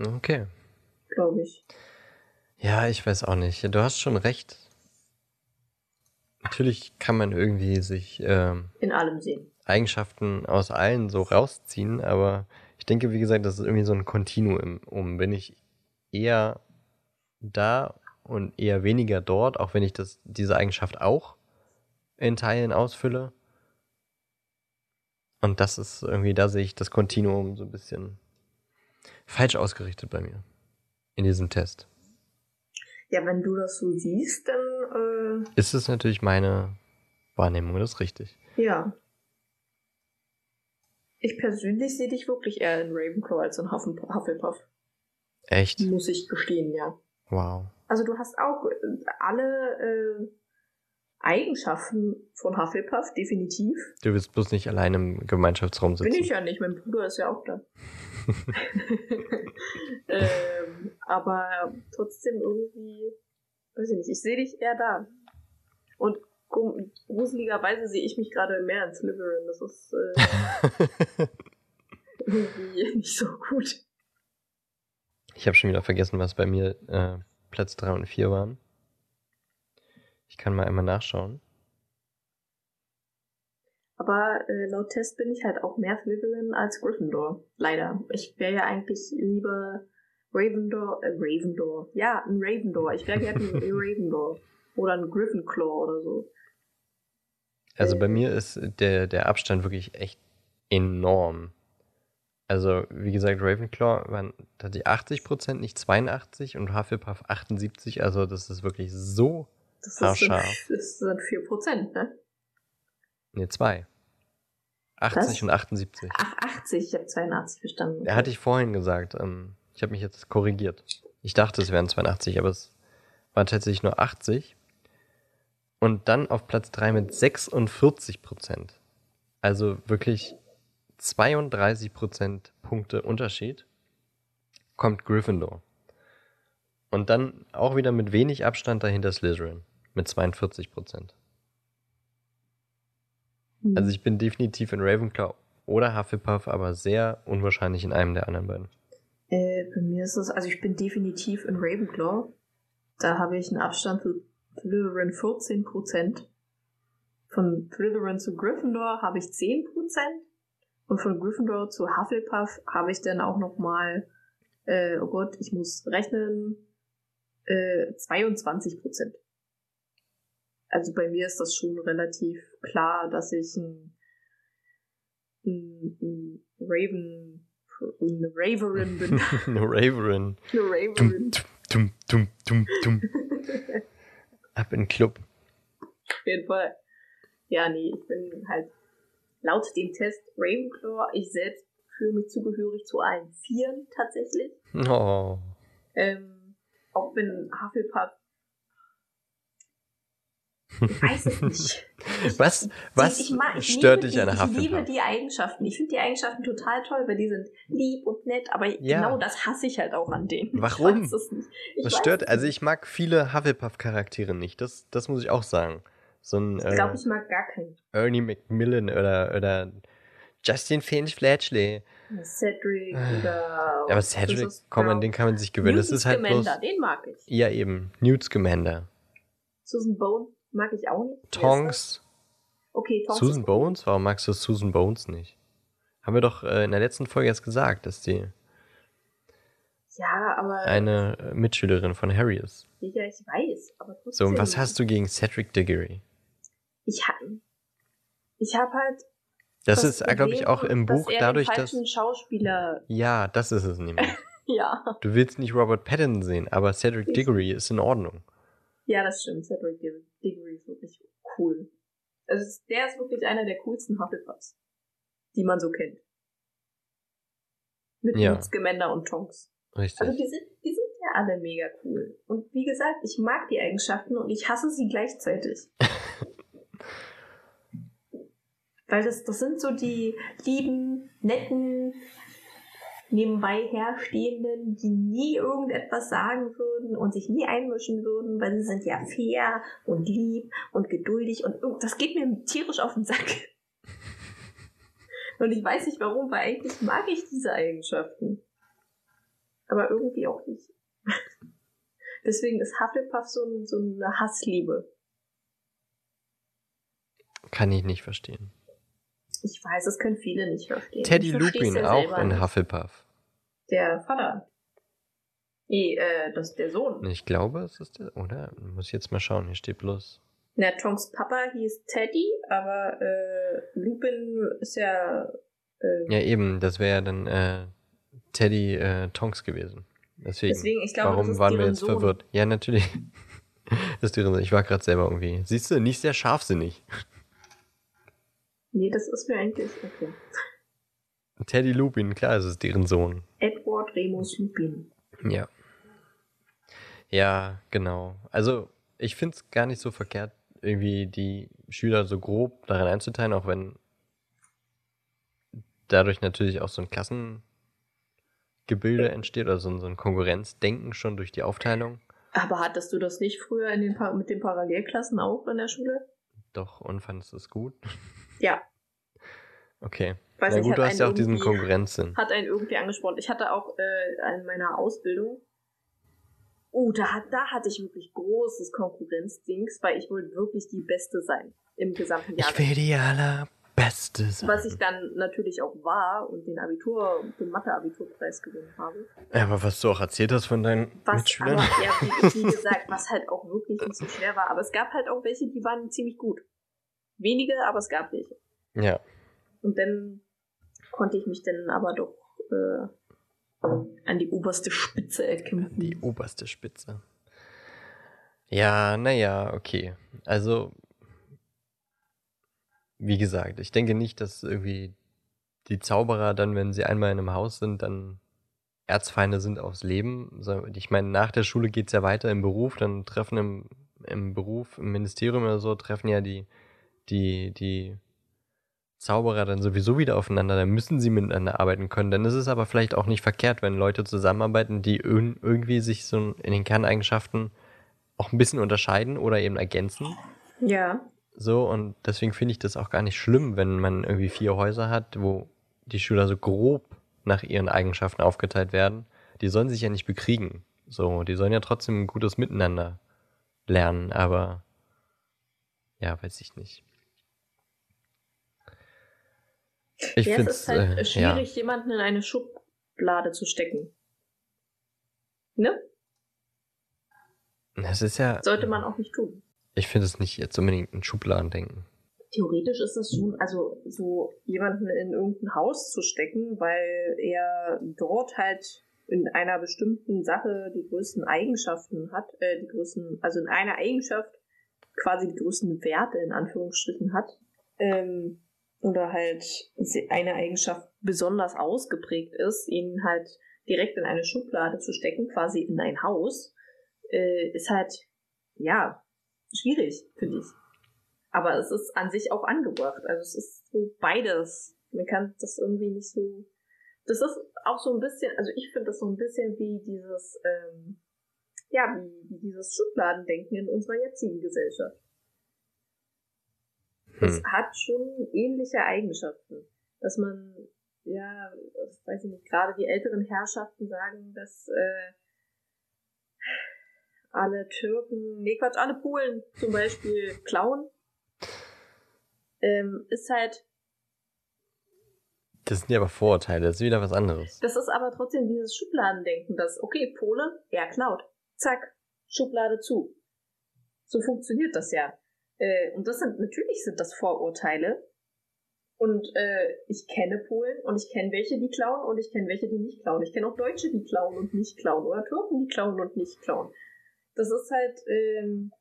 Speaker 2: Okay.
Speaker 1: Glaube ich.
Speaker 2: Ja, ich weiß auch nicht. Du hast schon recht. Natürlich kann man irgendwie sich ähm,
Speaker 1: in allem sehen.
Speaker 2: Eigenschaften aus allen so rausziehen, aber ich denke, wie gesagt, das ist irgendwie so ein Kontinuum. Um, bin ich eher da und eher weniger dort, auch wenn ich das, diese Eigenschaft auch in Teilen ausfülle. Und das ist irgendwie, da sehe ich das Kontinuum so ein bisschen falsch ausgerichtet bei mir. In diesem Test.
Speaker 1: Ja, wenn du das so siehst, dann. Äh
Speaker 2: ist es natürlich meine Wahrnehmung, das ist richtig.
Speaker 1: Ja. Ich persönlich sehe dich wirklich eher in Ravenclaw als in Hufflepuff.
Speaker 2: Echt?
Speaker 1: Muss ich gestehen, ja.
Speaker 2: Wow.
Speaker 1: Also du hast auch äh, alle äh, Eigenschaften von Hufflepuff, definitiv.
Speaker 2: Du willst bloß nicht allein im Gemeinschaftsraum sitzen.
Speaker 1: Bin ich ja nicht, mein Bruder ist ja auch da. ähm, aber trotzdem irgendwie, weiß ich nicht, ich sehe dich eher da. Und gruseligerweise sehe ich mich gerade mehr in Slytherin. Das ist äh, irgendwie nicht so gut.
Speaker 2: Ich habe schon wieder vergessen, was bei mir äh, Platz 3 und 4 waren. Ich kann mal einmal nachschauen.
Speaker 1: Aber äh, laut Test bin ich halt auch mehr Slytherin als Gryffindor. Leider. Ich wäre ja eigentlich lieber Ravendor, äh, Ravendor. Ja, ein Ravendor. Ich wäre gerne ein Ravendor. Oder ein Gryffindor oder so.
Speaker 2: Also bei mir ist der, der Abstand wirklich echt enorm. Also, wie gesagt, Ravenclaw waren tatsächlich 80 Prozent, nicht 82 und Hufflepuff 78. Also, das ist wirklich so das haarscharf.
Speaker 1: Sind, das sind 4 Prozent, ne?
Speaker 2: Ne, 2. 80 Was? und 78.
Speaker 1: Ach, 80, ich habe 82 verstanden.
Speaker 2: Ja, hatte ich vorhin gesagt. Ähm, ich habe mich jetzt korrigiert. Ich dachte, es wären 82, aber es waren tatsächlich nur 80. Und dann auf Platz 3 mit 46 Prozent. Also wirklich 32 Prozent Punkte Unterschied kommt Gryffindor. Und dann auch wieder mit wenig Abstand dahinter Slytherin mit 42 Prozent. Mhm. Also ich bin definitiv in Ravenclaw oder Hufflepuff, aber sehr unwahrscheinlich in einem der anderen beiden.
Speaker 1: Äh, bei mir ist es, also ich bin definitiv in Ravenclaw. Da habe ich einen Abstand zu Slytherin 14 Prozent. Von Slytherin zu Gryffindor habe ich 10 Prozent. Und von Gryffindor zu Hufflepuff habe ich dann auch nochmal, äh, oh Gott, ich muss rechnen, äh, 22 Prozent. Also bei mir ist das schon relativ klar, dass ich ein, ein, ein Raven, eine Raverin bin.
Speaker 2: eine Raverin.
Speaker 1: Eine Raverin.
Speaker 2: Tum, tum, tum, tum. Ab in den Club.
Speaker 1: Auf jeden Fall. Ja, nee, ich bin halt laut dem Test Ravenclaw, ich selbst fühle mich zugehörig zu allen Vieren tatsächlich.
Speaker 2: Oh.
Speaker 1: Ähm, Auch wenn Hufflepuff ich weiß es nicht.
Speaker 2: was was
Speaker 1: ich, mag, ich
Speaker 2: stört dich an Hufflepuff?
Speaker 1: Ich liebe die Eigenschaften. Ich finde die Eigenschaften total toll, weil die sind lieb und nett, aber
Speaker 2: Ja.
Speaker 1: genau das hasse ich halt auch an denen.
Speaker 2: Warum?
Speaker 1: Ich weiß es nicht. Ich
Speaker 2: Was stört? Also ich mag viele Hufflepuff-Charaktere nicht. Das, das muss ich auch sagen. So ein
Speaker 1: Ich
Speaker 2: äh,
Speaker 1: glaube, ich mag gar keinen.
Speaker 2: Ernie Macmillan oder, oder Justin Finch Fletchley.
Speaker 1: Cedric
Speaker 2: Ah.
Speaker 1: oder.
Speaker 2: Aber Cedric, komm, an den kann man sich gewöhnen. Das
Speaker 1: Newton
Speaker 2: ist halt bloß.
Speaker 1: Scamander, den mag ich.
Speaker 2: Ja, eben. Newt Scamander.
Speaker 1: Susan Bone mag ich auch nicht. Das?
Speaker 2: Tonks.
Speaker 1: Okay, Tonks.
Speaker 2: Susan Bones? Warum magst du Susan Bones nicht? Haben wir doch äh, in der letzten Folge erst gesagt, dass die
Speaker 1: Ja, aber.
Speaker 2: eine äh, Mitschülerin von Harry ist.
Speaker 1: Ja, ich weiß, aber trotzdem.
Speaker 2: So, und was hast du gegen Cedric Diggory?
Speaker 1: Ich habe. Ich habe halt.
Speaker 2: Das, ist, glaube ich, auch im
Speaker 1: dass
Speaker 2: Buch
Speaker 1: er
Speaker 2: dadurch,
Speaker 1: den
Speaker 2: dass.
Speaker 1: falschen Schauspieler.
Speaker 2: Ja, das ist es nämlich.
Speaker 1: Ja.
Speaker 2: Du willst nicht Robert Pattinson sehen, aber Cedric Diggory ist in Ordnung.
Speaker 1: Ja, das stimmt. Cedric Dig- Diggory ist wirklich cool. Also, der ist wirklich einer der coolsten Hufflepuffs, die man so kennt. Mit
Speaker 2: Ja.
Speaker 1: Scamander und Tonks.
Speaker 2: Richtig.
Speaker 1: Also die sind, die sind ja alle mega cool. Und wie gesagt, ich mag die Eigenschaften und ich hasse sie gleichzeitig. Weil das, das sind so die lieben, netten, nebenbei herstehenden, die nie irgendetwas sagen würden und sich nie einmischen würden, weil sie sind ja fair und lieb und geduldig und das geht mir tierisch auf den Sack. Und ich weiß nicht warum, weil eigentlich mag ich diese Eigenschaften aber irgendwie auch nicht. Deswegen ist Hufflepuff so, so eine Hassliebe.
Speaker 2: Kann ich nicht verstehen.
Speaker 1: Ich weiß, das können viele nicht verstehen.
Speaker 2: Teddy Lupin
Speaker 1: ja
Speaker 2: auch in. Hufflepuff.
Speaker 1: Der Vater. Nee, äh, das ist der Sohn.
Speaker 2: Ich glaube, es ist der, oder? Muss ich jetzt mal schauen, hier steht bloß.
Speaker 1: Na, Tonks Papa hieß Teddy, aber äh, Lupin ist ja. Äh,
Speaker 2: Ja, eben, das wäre ja dann äh, Teddy äh, Tonks gewesen. Deswegen,
Speaker 1: Deswegen, ich glaube,
Speaker 2: warum
Speaker 1: das ist
Speaker 2: waren wir jetzt
Speaker 1: Sohn.
Speaker 2: verwirrt? Ja, natürlich. das ist deren, ich war gerade selber irgendwie. Siehst du, nicht sehr scharfsinnig.
Speaker 1: Nee, das ist mir eigentlich. Okay.
Speaker 2: Teddy Lupin, klar, es ist deren Sohn.
Speaker 1: Edward Remus Lupin.
Speaker 2: Ja. Ja, genau. Also, ich finde es gar nicht so verkehrt, irgendwie die Schüler so grob darin einzuteilen, auch wenn dadurch natürlich auch so ein Klassengebilde entsteht oder so ein, so ein Konkurrenzdenken schon durch die Aufteilung.
Speaker 1: Aber hattest du das nicht früher in den pa mit den Parallelklassen auch in der Schule?
Speaker 2: Doch, und fandest du es gut?
Speaker 1: Ja.
Speaker 2: Okay.
Speaker 1: Weiß
Speaker 2: Na gut, du hast ja auch diesen Konkurrenzsinn.
Speaker 1: hat einen irgendwie angesprochen. Ich hatte auch äh, in meiner Ausbildung, oh, da, hat, da hatte ich wirklich großes Konkurrenzdings, weil ich wollte wirklich die Beste sein im gesamten Jahr.
Speaker 2: Ich will die allerbeste sein.
Speaker 1: Was ich dann natürlich auch war und den Abitur, den Mathe-Abiturpreis gewonnen habe.
Speaker 2: Ja, aber was du auch erzählt hast von deinen
Speaker 1: Was
Speaker 2: Mitschülern.
Speaker 1: aber, ja, wie, wie gesagt, was halt auch wirklich nicht so schwer war. Aber es gab halt auch welche, die waren ziemlich gut. Wenige, aber es gab welche.
Speaker 2: Ja.
Speaker 1: Und dann konnte ich mich dann aber doch äh, an die oberste Spitze erkämpfen.
Speaker 2: Die oberste Spitze. Ja, naja, okay. Also, wie gesagt, ich denke nicht, dass irgendwie die Zauberer dann, wenn sie einmal in einem Haus sind, dann Erzfeinde sind aufs Leben. Ich meine, nach der Schule geht's ja weiter im Beruf, dann treffen im, im Beruf, im Ministerium oder so, treffen ja die, die, die Zauberer dann sowieso wieder aufeinander, dann müssen sie miteinander arbeiten können. Dann ist es aber vielleicht auch nicht verkehrt, wenn Leute zusammenarbeiten, die irg- irgendwie sich so in den Kerneigenschaften auch ein bisschen unterscheiden oder eben ergänzen.
Speaker 1: Ja.
Speaker 2: So, und deswegen finde ich das auch gar nicht schlimm, wenn man irgendwie vier Häuser hat, wo die Schüler so grob nach ihren Eigenschaften aufgeteilt werden. Die sollen sich ja nicht bekriegen. So, die sollen ja trotzdem ein gutes Miteinander lernen, aber ja, weiß ich nicht. Ich
Speaker 1: ja,
Speaker 2: finde
Speaker 1: es ist halt
Speaker 2: äh,
Speaker 1: schwierig, jemanden in eine Schublade zu stecken. Ne?
Speaker 2: ja. Es ist ja.
Speaker 1: Sollte man auch nicht tun.
Speaker 2: Ich finde es nicht jetzt unbedingt ein Schubladendenken.
Speaker 1: Theoretisch ist es schon, also so jemanden in irgendein Haus zu stecken, weil er dort halt in einer bestimmten Sache die größten Eigenschaften hat, äh, die größten, also in einer Eigenschaft quasi die größten Werte in Anführungsstrichen hat, ähm, oder halt eine Eigenschaft besonders ausgeprägt ist, ihn halt direkt in eine Schublade zu stecken, quasi in ein Haus, äh, ist halt, ja, schwierig, finde ich. Aber es ist an sich auch angebracht. Also es ist so beides. Man kann das irgendwie nicht so. Das ist auch so ein bisschen, also ich finde das so ein bisschen wie dieses, ähm, ja, wie, wie dieses Schubladendenken in unserer jetzigen Gesellschaft. Es
Speaker 2: Hm.
Speaker 1: hat schon ähnliche Eigenschaften. Dass man, ja, das weiß ich nicht, gerade die älteren Herrschaften sagen, dass äh, alle Türken, nee Quatsch, alle Polen zum Beispiel klauen. Ähm, ist halt,
Speaker 2: Das sind ja aber Vorurteile, das ist wieder was anderes.
Speaker 1: das ist aber trotzdem dieses Schubladendenken, dass, okay, Pole, er klaut. Zack, Schublade zu. So funktioniert das ja. Äh, und das sind, natürlich sind das Vorurteile. Und äh, ich kenne Polen und ich kenne welche, die klauen und ich kenne welche, die nicht klauen. Ich kenne auch Deutsche, die klauen und nicht klauen. Oder Türken, die klauen und nicht klauen. Das ist halt, ähm,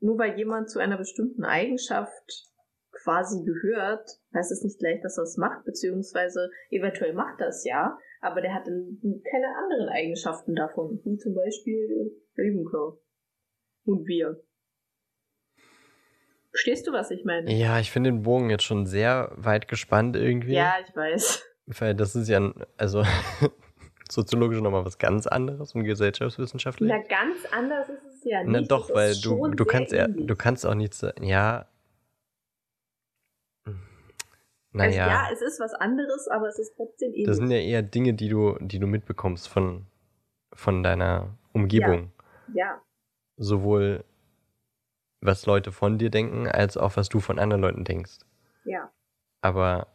Speaker 1: nur weil jemand zu einer bestimmten Eigenschaft quasi gehört, heißt es nicht gleich, dass er es macht, beziehungsweise eventuell macht er es ja, aber der hat keine anderen Eigenschaften davon, wie zum Beispiel Ravenclaw. Und wir. Verstehst du, was ich meine?
Speaker 2: Ja, ich finde den Bogen jetzt schon sehr weit gespannt irgendwie.
Speaker 1: Ja, ich weiß.
Speaker 2: Weil das ist ja, ein- also soziologisch nochmal was ganz anderes und gesellschaftswissenschaftlich.
Speaker 1: Na, ganz anders ist es ja nicht.
Speaker 2: Na doch,
Speaker 1: Es
Speaker 2: weil du, du kannst ja, du kannst auch nicht sagen, ja.
Speaker 1: Also,
Speaker 2: Naja,
Speaker 1: ja, es ist was anderes, aber es ist trotzdem ähnlich.
Speaker 2: das sind ja eher Dinge, die du, die du mitbekommst von, von deiner Umgebung.
Speaker 1: ja,
Speaker 2: Sowohl was Leute von dir denken, als auch was du von anderen Leuten denkst.
Speaker 1: ja.
Speaker 2: Aber,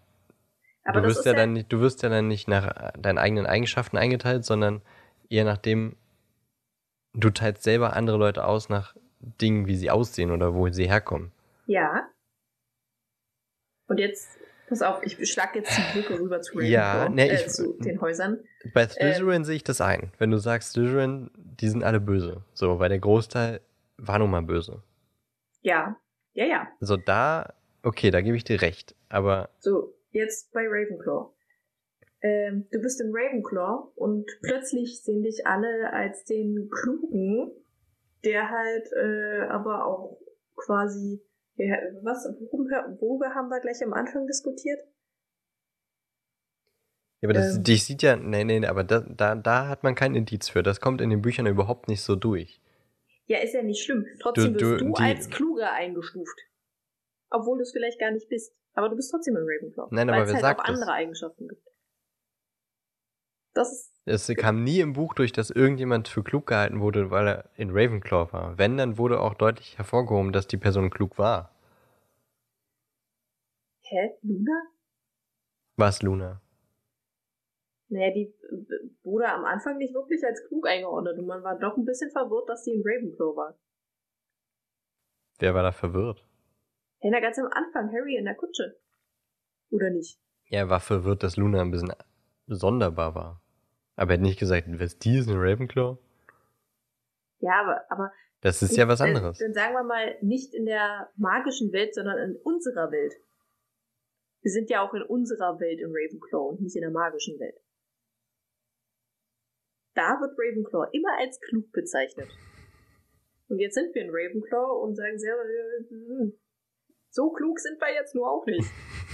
Speaker 1: Aber
Speaker 2: du wirst ja
Speaker 1: ja,
Speaker 2: dann nicht, du wirst ja dann nicht nach deinen eigenen Eigenschaften eingeteilt, sondern eher nachdem du teilst selber andere Leute aus nach Dingen, wie sie aussehen oder wo sie herkommen.
Speaker 1: ja. Und jetzt, pass auf, ich schlag jetzt die Brücke rüber zu
Speaker 2: Ja, ne,
Speaker 1: äh,
Speaker 2: ich-
Speaker 1: zu den Häusern.
Speaker 2: Bei Slytherin sehe ich das ein. Wenn du sagst, Slytherin, die sind alle böse. So, weil der Großteil war nun mal böse.
Speaker 1: Ja, ja, ja.
Speaker 2: So, da, okay, da gebe ich dir recht. Aber
Speaker 1: So, jetzt bei Ravenclaw. Ähm, du bist in Ravenclaw und plötzlich sehen dich alle als den Klugen, der halt äh, aber auch quasi, ja, was, worüber, worüber haben wir gleich am Anfang diskutiert?
Speaker 2: Ja, aber das,
Speaker 1: Ähm.
Speaker 2: dich sieht ja, nee, nee, aber da, da, da hat man kein Indiz für. Das kommt in den Büchern überhaupt nicht so durch.
Speaker 1: Ja, ist ja nicht schlimm. Trotzdem
Speaker 2: Du-
Speaker 1: wirst
Speaker 2: du-
Speaker 1: du, als kluger eingestuft. Obwohl du es vielleicht gar nicht bist. Aber du bist trotzdem in Ravenclaw.
Speaker 2: Nein, aber
Speaker 1: es
Speaker 2: wer
Speaker 1: halt
Speaker 2: sagt
Speaker 1: auch
Speaker 2: das?
Speaker 1: andere Eigenschaften gibt. Das ist,
Speaker 2: Es kam nie im Buch durch, dass irgendjemand für klug gehalten wurde, weil er in Ravenclaw war. Wenn, dann wurde auch deutlich hervorgehoben, dass die Person klug war.
Speaker 1: hä, Luna?
Speaker 2: Was, Luna?
Speaker 1: Naja, die wurde am Anfang nicht wirklich als klug eingeordnet und man war doch ein bisschen verwirrt, dass sie in Ravenclaw war.
Speaker 2: Wer war da verwirrt?
Speaker 1: Hey, na ganz am Anfang, Harry in der Kutsche. Oder nicht?
Speaker 2: Er war verwirrt, dass Luna ein bisschen sonderbar war. Aber er hat nicht gesagt, was die ist in Ravenclaw?
Speaker 1: Ja, aber, aber
Speaker 2: Das ist ja was
Speaker 1: äh,
Speaker 2: anderes.
Speaker 1: Dann sagen wir mal, nicht in der magischen Welt, sondern in unserer Welt. Wir sind ja auch in unserer Welt in Ravenclaw und nicht in der magischen Welt. Da wird Ravenclaw immer als klug bezeichnet. Und jetzt sind wir in Ravenclaw und sagen selber, äh, hm, so klug sind wir jetzt nur auch nicht.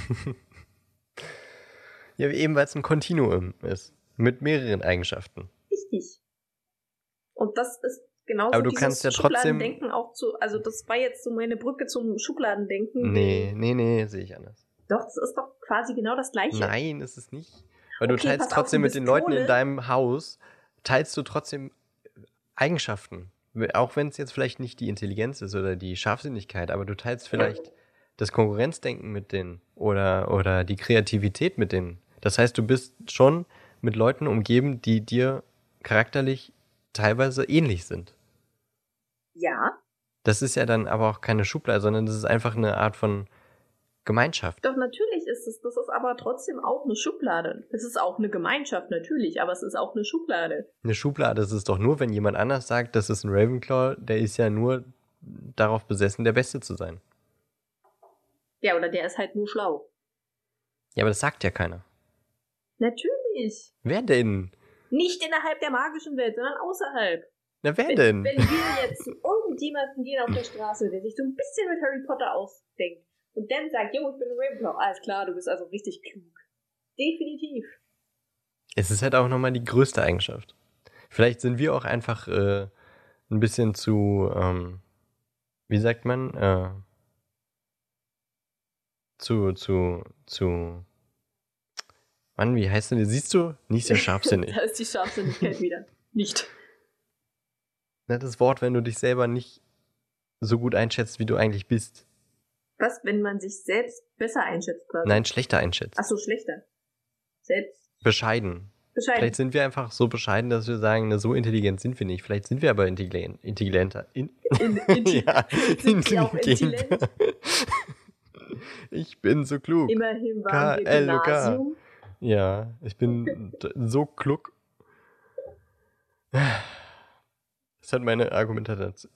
Speaker 2: Ja, eben weil es ein Kontinuum ist. Mit mehreren Eigenschaften.
Speaker 1: Richtig. Und das ist genauso
Speaker 2: Aber du
Speaker 1: dieses
Speaker 2: kannst ja trotzdem-
Speaker 1: Schubladendenken auch zu, also das war jetzt so meine Brücke zum Schubladendenken.
Speaker 2: Nee, nee, nee, sehe ich anders.
Speaker 1: Doch, das ist doch quasi genau das Gleiche.
Speaker 2: Nein, ist es nicht. Weil du
Speaker 1: Okay,
Speaker 2: teilst
Speaker 1: pass auf,
Speaker 2: trotzdem
Speaker 1: du
Speaker 2: mit den Leuten in deinem Haus, teilst du trotzdem Eigenschaften. Auch wenn es jetzt vielleicht nicht die Intelligenz ist oder die Scharfsinnigkeit, aber du teilst vielleicht das Konkurrenzdenken mit denen oder, oder die Kreativität mit denen. Das heißt, du bist schon mit Leuten umgeben, die dir charakterlich teilweise ähnlich sind.
Speaker 1: Ja,
Speaker 2: Das ist ja dann aber auch keine Schublade, sondern das ist einfach eine Art von Gemeinschaft.
Speaker 1: doch natürlich ist es, das ist aber trotzdem auch eine Schublade. Es ist auch eine Gemeinschaft, natürlich, aber es ist auch eine Schublade.
Speaker 2: Eine Schublade ist es doch nur, wenn jemand anders sagt, das ist ein Ravenclaw, der ist ja nur darauf besessen, der Beste zu sein.
Speaker 1: Ja, oder der ist halt nur schlau.
Speaker 2: Ja, aber das sagt ja keiner.
Speaker 1: Natürlich.
Speaker 2: Wer denn?
Speaker 1: Nicht innerhalb der magischen Welt, sondern außerhalb.
Speaker 2: Na, wer
Speaker 1: Wenn,
Speaker 2: denn?
Speaker 1: wenn wir jetzt irgendjemanden gehen auf der Straße, der sich so ein bisschen mit Harry Potter ausdenkt und dann sagt, jo, ich bin Ravenclaw, alles klar, du bist also richtig klug. Definitiv.
Speaker 2: Es ist halt auch nochmal die größte Eigenschaft. Vielleicht sind wir auch einfach äh, ein bisschen zu, ähm, wie sagt man, äh, zu, zu, zu, Mann, wie heißt denn, siehst du? Nicht sehr scharfsinnig.
Speaker 1: da ist die Scharfsinnigkeit wieder. Nicht.
Speaker 2: Nettes Wort, wenn du dich selber nicht so gut einschätzt, wie du eigentlich bist.
Speaker 1: Was, wenn man sich selbst besser einschätzt quasi?
Speaker 2: Nein, schlechter einschätzt.
Speaker 1: Ach so, schlechter. Selbst
Speaker 2: Bescheiden.
Speaker 1: bescheiden.
Speaker 2: Vielleicht sind wir einfach so bescheiden, dass wir sagen, na, so intelligent sind wir nicht. Vielleicht sind wir aber intelligent, intelligenter. In,
Speaker 1: In, in,
Speaker 2: ja,
Speaker 1: sind wir auch
Speaker 2: intelligenter. Ich bin so klug.
Speaker 1: Immerhin waren wir
Speaker 2: KLUK.
Speaker 1: Gymnasium.
Speaker 2: Ja, ich bin so klug. Das hat meine Argumentation.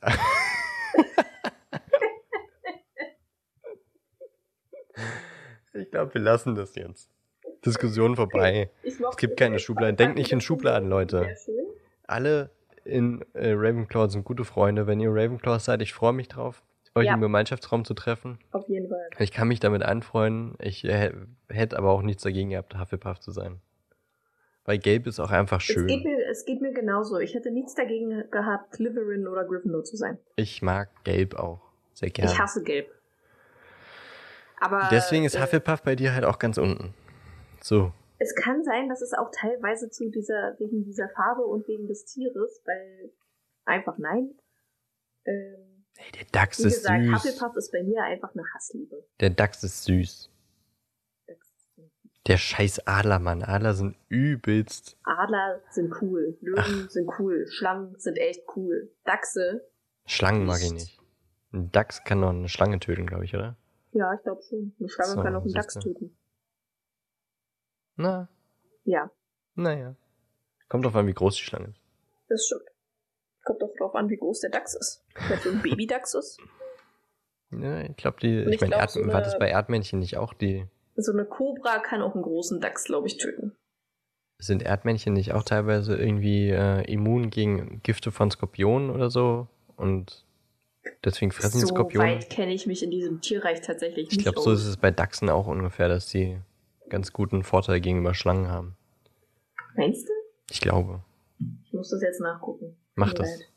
Speaker 2: Ich glaube, wir lassen das jetzt. Diskussion vorbei. Es gibt keine. Schubladen. Denkt nicht in Schubladen, Leute.
Speaker 1: Sehr schön.
Speaker 2: Alle in äh, Ravenclaw sind gute Freunde. Wenn ihr Ravenclaws seid, ich freue mich drauf, euch
Speaker 1: Ja.
Speaker 2: im Gemeinschaftsraum zu treffen.
Speaker 1: Auf jeden Fall.
Speaker 2: Ich kann mich damit anfreunden. Ich äh, hätte aber auch nichts dagegen gehabt, Hufflepuff zu sein. Weil Gelb ist auch einfach
Speaker 1: Es geht,
Speaker 2: schön.
Speaker 1: mir, es geht mir genauso. Ich hätte nichts dagegen gehabt, Slytherin oder Gryffindor zu sein.
Speaker 2: Ich mag Gelb auch sehr gerne.
Speaker 1: Ich hasse Gelb. Aber
Speaker 2: Deswegen ist
Speaker 1: äh,
Speaker 2: Hufflepuff bei dir halt auch ganz unten. So.
Speaker 1: es kann sein, dass es auch teilweise zu dieser, wegen dieser Farbe und wegen des Tieres, weil einfach nein. Ähm,
Speaker 2: Hey, der Dachs
Speaker 1: wie
Speaker 2: ist
Speaker 1: gesagt,
Speaker 2: süß.
Speaker 1: Hufflepuff ist bei mir einfach eine Hassliebe.
Speaker 2: Der Dachs ist süß. Der scheiß Adler, Mann. Adler sind übelst.
Speaker 1: Adler sind cool, Löwen sind cool, Schlangen sind echt cool. Dachse,
Speaker 2: Schlangen mag ich
Speaker 1: Nicht.
Speaker 2: nicht. Ein Dachs kann doch eine Schlange töten, glaube ich, oder?
Speaker 1: Ja, ich glaube schon. Eine Schlange
Speaker 2: So,
Speaker 1: kann auch einen. Dachs töten.
Speaker 2: Na,
Speaker 1: Ja,
Speaker 2: naja. Kommt drauf an, wie groß die Schlange ist.
Speaker 1: das stimmt. Kommt doch drauf an, wie groß der Dachs ist. Wenn so ein Babydachs ist.
Speaker 2: Ja, ich glaube, die.
Speaker 1: Und
Speaker 2: Ich
Speaker 1: ich
Speaker 2: meine, Erd,
Speaker 1: so
Speaker 2: war das bei Erdmännchen nicht auch die.
Speaker 1: So eine Kobra kann auch einen großen Dachs, glaube ich, töten.
Speaker 2: Sind Erdmännchen nicht auch teilweise irgendwie äh, immun gegen Gifte von Skorpionen oder so? Und deswegen fressen die
Speaker 1: so
Speaker 2: Skorpione?
Speaker 1: weit kenne ich mich in diesem Tierreich tatsächlich
Speaker 2: Ich
Speaker 1: nicht
Speaker 2: glaube, so ist es bei Dachsen auch ungefähr, dass die ganz guten Vorteil gegenüber Schlangen haben.
Speaker 1: Meinst du?
Speaker 2: Ich glaube.
Speaker 1: Ich muss das jetzt nachgucken.
Speaker 2: Mach das.
Speaker 1: leid.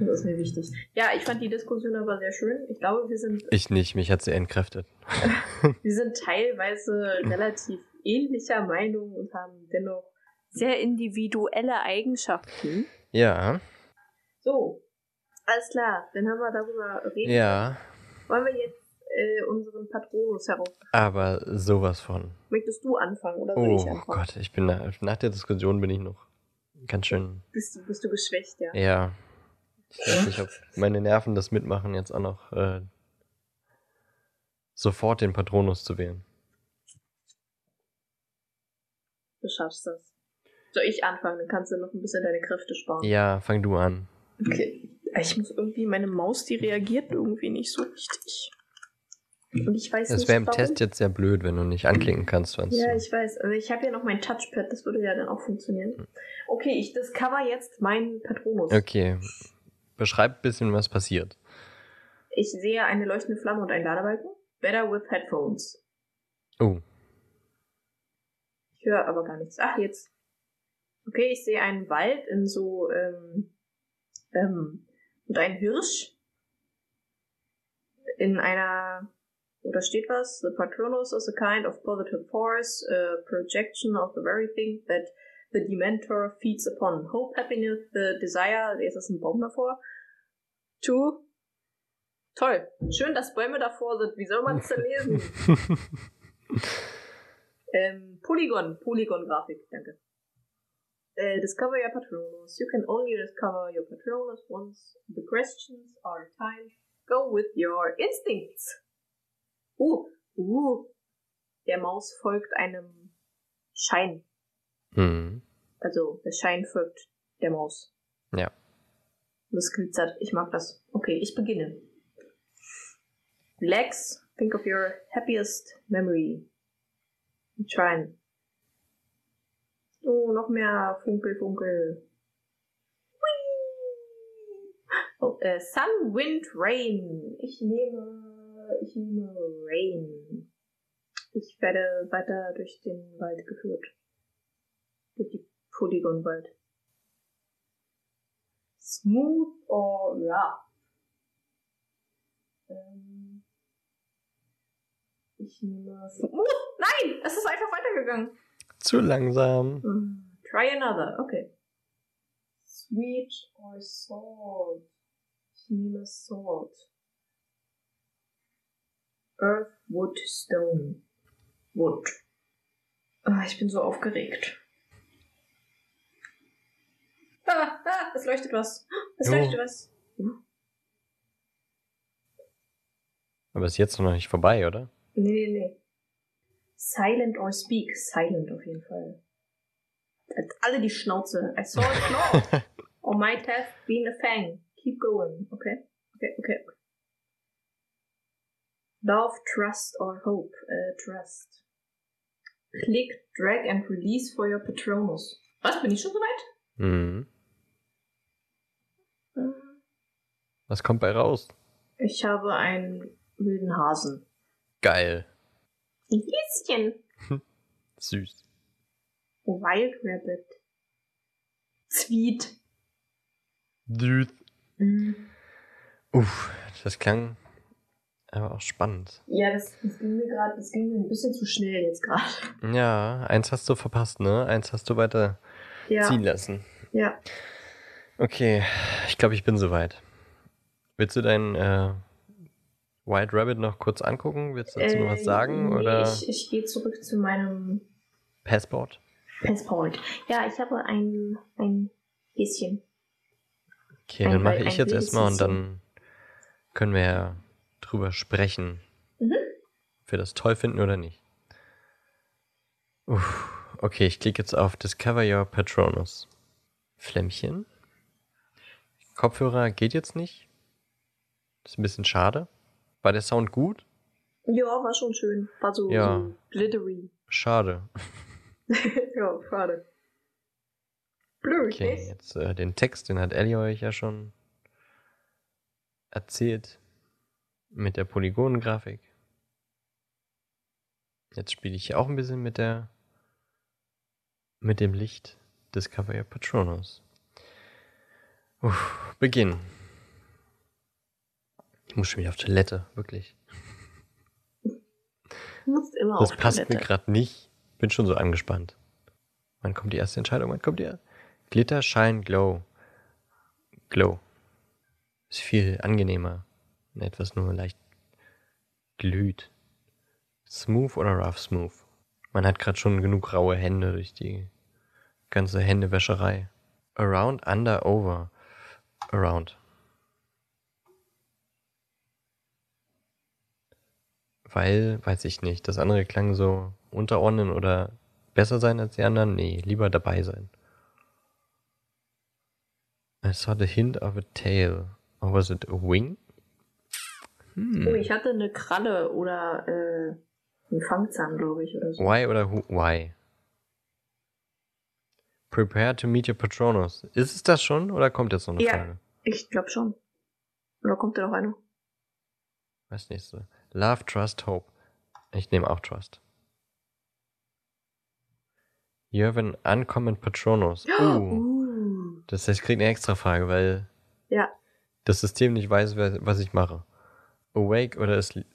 Speaker 1: Das ist mir wichtig. Ja, ich fand die Diskussion aber sehr schön. Ich glaube, wir sind,
Speaker 2: Ich nicht, mich hat sie entkräftet.
Speaker 1: wir sind teilweise relativ ähnlicher Meinung und haben dennoch sehr individuelle Eigenschaften.
Speaker 2: Ja,
Speaker 1: So, alles klar. Dann haben wir darüber reden.
Speaker 2: ja,
Speaker 1: Wollen wir jetzt äh, unseren Patronus heraus.
Speaker 2: aber sowas von.
Speaker 1: Möchtest du anfangen oder soll ich
Speaker 2: Oh
Speaker 1: anfangen?
Speaker 2: Gott, ich bin nach, nach der Diskussion bin ich noch ganz schön.
Speaker 1: Bist du, bist du geschwächt, ja?
Speaker 2: Ja. Ich weiß nicht, ob meine Nerven das mitmachen, jetzt auch noch äh, sofort den Patronus zu wählen.
Speaker 1: Du schaffst das. Soll ich anfangen? Dann kannst du noch ein bisschen deine Kräfte sparen.
Speaker 2: Ja, fang du an.
Speaker 1: Okay. Ich muss irgendwie, meine Maus, die reagiert irgendwie nicht so richtig. Und ich weiß
Speaker 2: Es
Speaker 1: nicht,
Speaker 2: wäre im
Speaker 1: warum.
Speaker 2: Test jetzt sehr blöd, wenn du nicht anklicken kannst, wenn's
Speaker 1: Ja, ich weiß. Also ich habe ja noch mein Touchpad, das würde ja dann auch funktionieren. Okay, ich discover jetzt meinen Patronus.
Speaker 2: Okay. Beschreib ein bisschen, was passiert.
Speaker 1: Ich sehe eine leuchtende Flamme und einen Ladebalken. Better with headphones.
Speaker 2: Oh,
Speaker 1: Ich höre aber gar nichts. Ach, jetzt. Okay, ich sehe einen Wald in so, ähm, ähm, und einen Hirsch in einer, oder steht was? The Patronus is a kind of positive force, a projection of the very thing that the Dementor feeds upon. Hope, happiness, the desire, ist das ein Baum davor? To, toll. Schön, dass Bäume davor sind. Wie soll man es denn lesen? Ähm, Polygon, Polygon-Grafik, danke. Äh, discover your Patronus. You can only discover your Patronus once the questions are timed. Go with your instincts. Uh, uh. Der Maus folgt einem Schein.
Speaker 2: hm.
Speaker 1: Also, der Schein folgt der Maus.
Speaker 2: Ja.
Speaker 1: Es glitzert. Ich mag das. Okay, ich beginne. Lex, think of your happiest memory. Shrine. Oh, noch mehr Funkel, Funkel. Oh, äh, Sun, Wind, Rain. Ich nehme, ich nehme Rain. Ich werde weiter durch den Wald geführt. Durch die Polygonwald. Smooth or rough? Ähm, ich nehme Smooth. Nein, es ist einfach weitergegangen.
Speaker 2: Zu langsam.
Speaker 1: Mm, Try another. Okay. Sweet or salt? Ich nehme salt. Earth, wood, stone. Wood. Ah, ich bin so aufgeregt. Ah, ah, es leuchtet was. Es
Speaker 2: Jo.
Speaker 1: leuchtet was.
Speaker 2: Aber ist jetzt noch nicht vorbei, oder?
Speaker 1: Nee, nee, nee. Silent or speak. Silent auf jeden Fall. Hat alle die Schnauze. I saw a claw. or might have been a fang. Keep going. Okay. Okay, okay. Love, trust or hope. Äh, trust. Click, drag and release for your Patronus. Was? Bin ich schon soweit?
Speaker 2: Mhm.
Speaker 1: Äh,
Speaker 2: Was kommt bei raus?
Speaker 1: Ich habe einen wilden Hasen.
Speaker 2: Geil.
Speaker 1: Ein Häschen.
Speaker 2: Süß.
Speaker 1: Wild Rabbit. Sweet.
Speaker 2: Süß.
Speaker 1: Mhm.
Speaker 2: Uff, das klang aber auch spannend.
Speaker 1: Ja, das, das ging mir gerade, das ging mir ein bisschen zu schnell jetzt gerade.
Speaker 2: Ja, eins hast du verpasst, ne? Eins hast du weiter
Speaker 1: Ja.
Speaker 2: ziehen lassen.
Speaker 1: Ja.
Speaker 2: Okay, ich glaube, ich bin soweit. Willst du deinen äh, White Rabbit noch kurz angucken? Willst du dazu noch was
Speaker 1: Äh,
Speaker 2: sagen?
Speaker 1: nee,
Speaker 2: oder
Speaker 1: Ich, ich gehe zurück zu meinem
Speaker 2: Passport?
Speaker 1: Passport. Ja, ich habe ein, ein Häschen.
Speaker 2: Okay,
Speaker 1: Ein-
Speaker 2: dann mache ich jetzt erstmal und dann können wir ja drüber sprechen,
Speaker 1: Mhm.
Speaker 2: ob wir das toll finden oder nicht. Uff, okay, ich klicke jetzt auf Discover Your Patronus. Flämmchen. Kopfhörer geht jetzt nicht. Das ist ein bisschen schade. War der Sound gut?
Speaker 1: Ja, war schon schön. War so,
Speaker 2: Ja.
Speaker 1: so glittery.
Speaker 2: Schade.
Speaker 1: ja, schade. Blöd,
Speaker 2: Okay,
Speaker 1: nicht?
Speaker 2: jetzt äh, den Text, den hat Ellie euch ja schon erzählt. Mit der Polygonengrafik. Jetzt spiele ich hier auch ein bisschen mit der mit dem Licht. Discover Your Patronus. Uff, Beginn. Ich muss schon wieder auf Toilette, wirklich.
Speaker 1: Du musst immer
Speaker 2: Das
Speaker 1: auf
Speaker 2: passt mir
Speaker 1: Toilette.
Speaker 2: gerade nicht. Bin schon so angespannt. Wann kommt die erste Entscheidung? Wann kommt die? Glitter, Shine, Glow. Glow. Ist viel angenehmer. Wenn etwas nur leicht glüht. Smooth oder rough smooth? Man hat gerade schon genug raue Hände durch die ganze Händewäscherei. Around, under, over. Around. Weil, weiß ich nicht, das andere klang so unterordnen oder besser sein als die anderen? Nee, lieber dabei sein. I saw the hint of a tail. Or was it a wing? Hm.
Speaker 1: Oh, ich hatte eine Kralle oder äh, einen Fangzahn, glaube ich, oder so.
Speaker 2: Why oder who? Why? Prepare to meet your Patronus. Ist es das schon oder kommt jetzt noch eine
Speaker 1: Ja.
Speaker 2: Frage?
Speaker 1: Ich glaube schon. Oder kommt da noch eine?
Speaker 2: Was nächste? Love, Trust, Hope. Ich nehme auch Trust. You have an uncommon Patronus. Uh,
Speaker 1: Uh.
Speaker 2: das heißt, ich kriege eine extra Frage, weil
Speaker 1: Ja.
Speaker 2: das System nicht weiß, was ich mache. Awake oder asleep?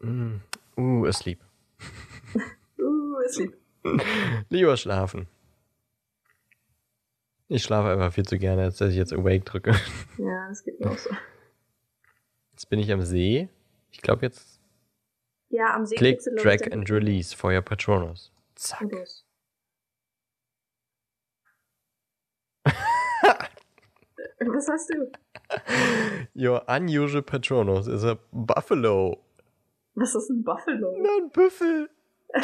Speaker 2: Mm, uh, asleep.
Speaker 1: Uh, lieb.
Speaker 2: Lieber schlafen. Ich schlafe einfach viel zu gerne, als dass ich jetzt Awake drücke.
Speaker 1: Ja, das geht mir auch so.
Speaker 2: Jetzt bin ich am See. Ich glaube jetzt
Speaker 1: Ja, am See
Speaker 2: Click, Drag and Release for your Patronus. Zack.
Speaker 1: Los. Was hast du?
Speaker 2: Your unusual Patronus is a buffalo.
Speaker 1: Was ist ein Buffalo?
Speaker 2: Na, ein Büffel.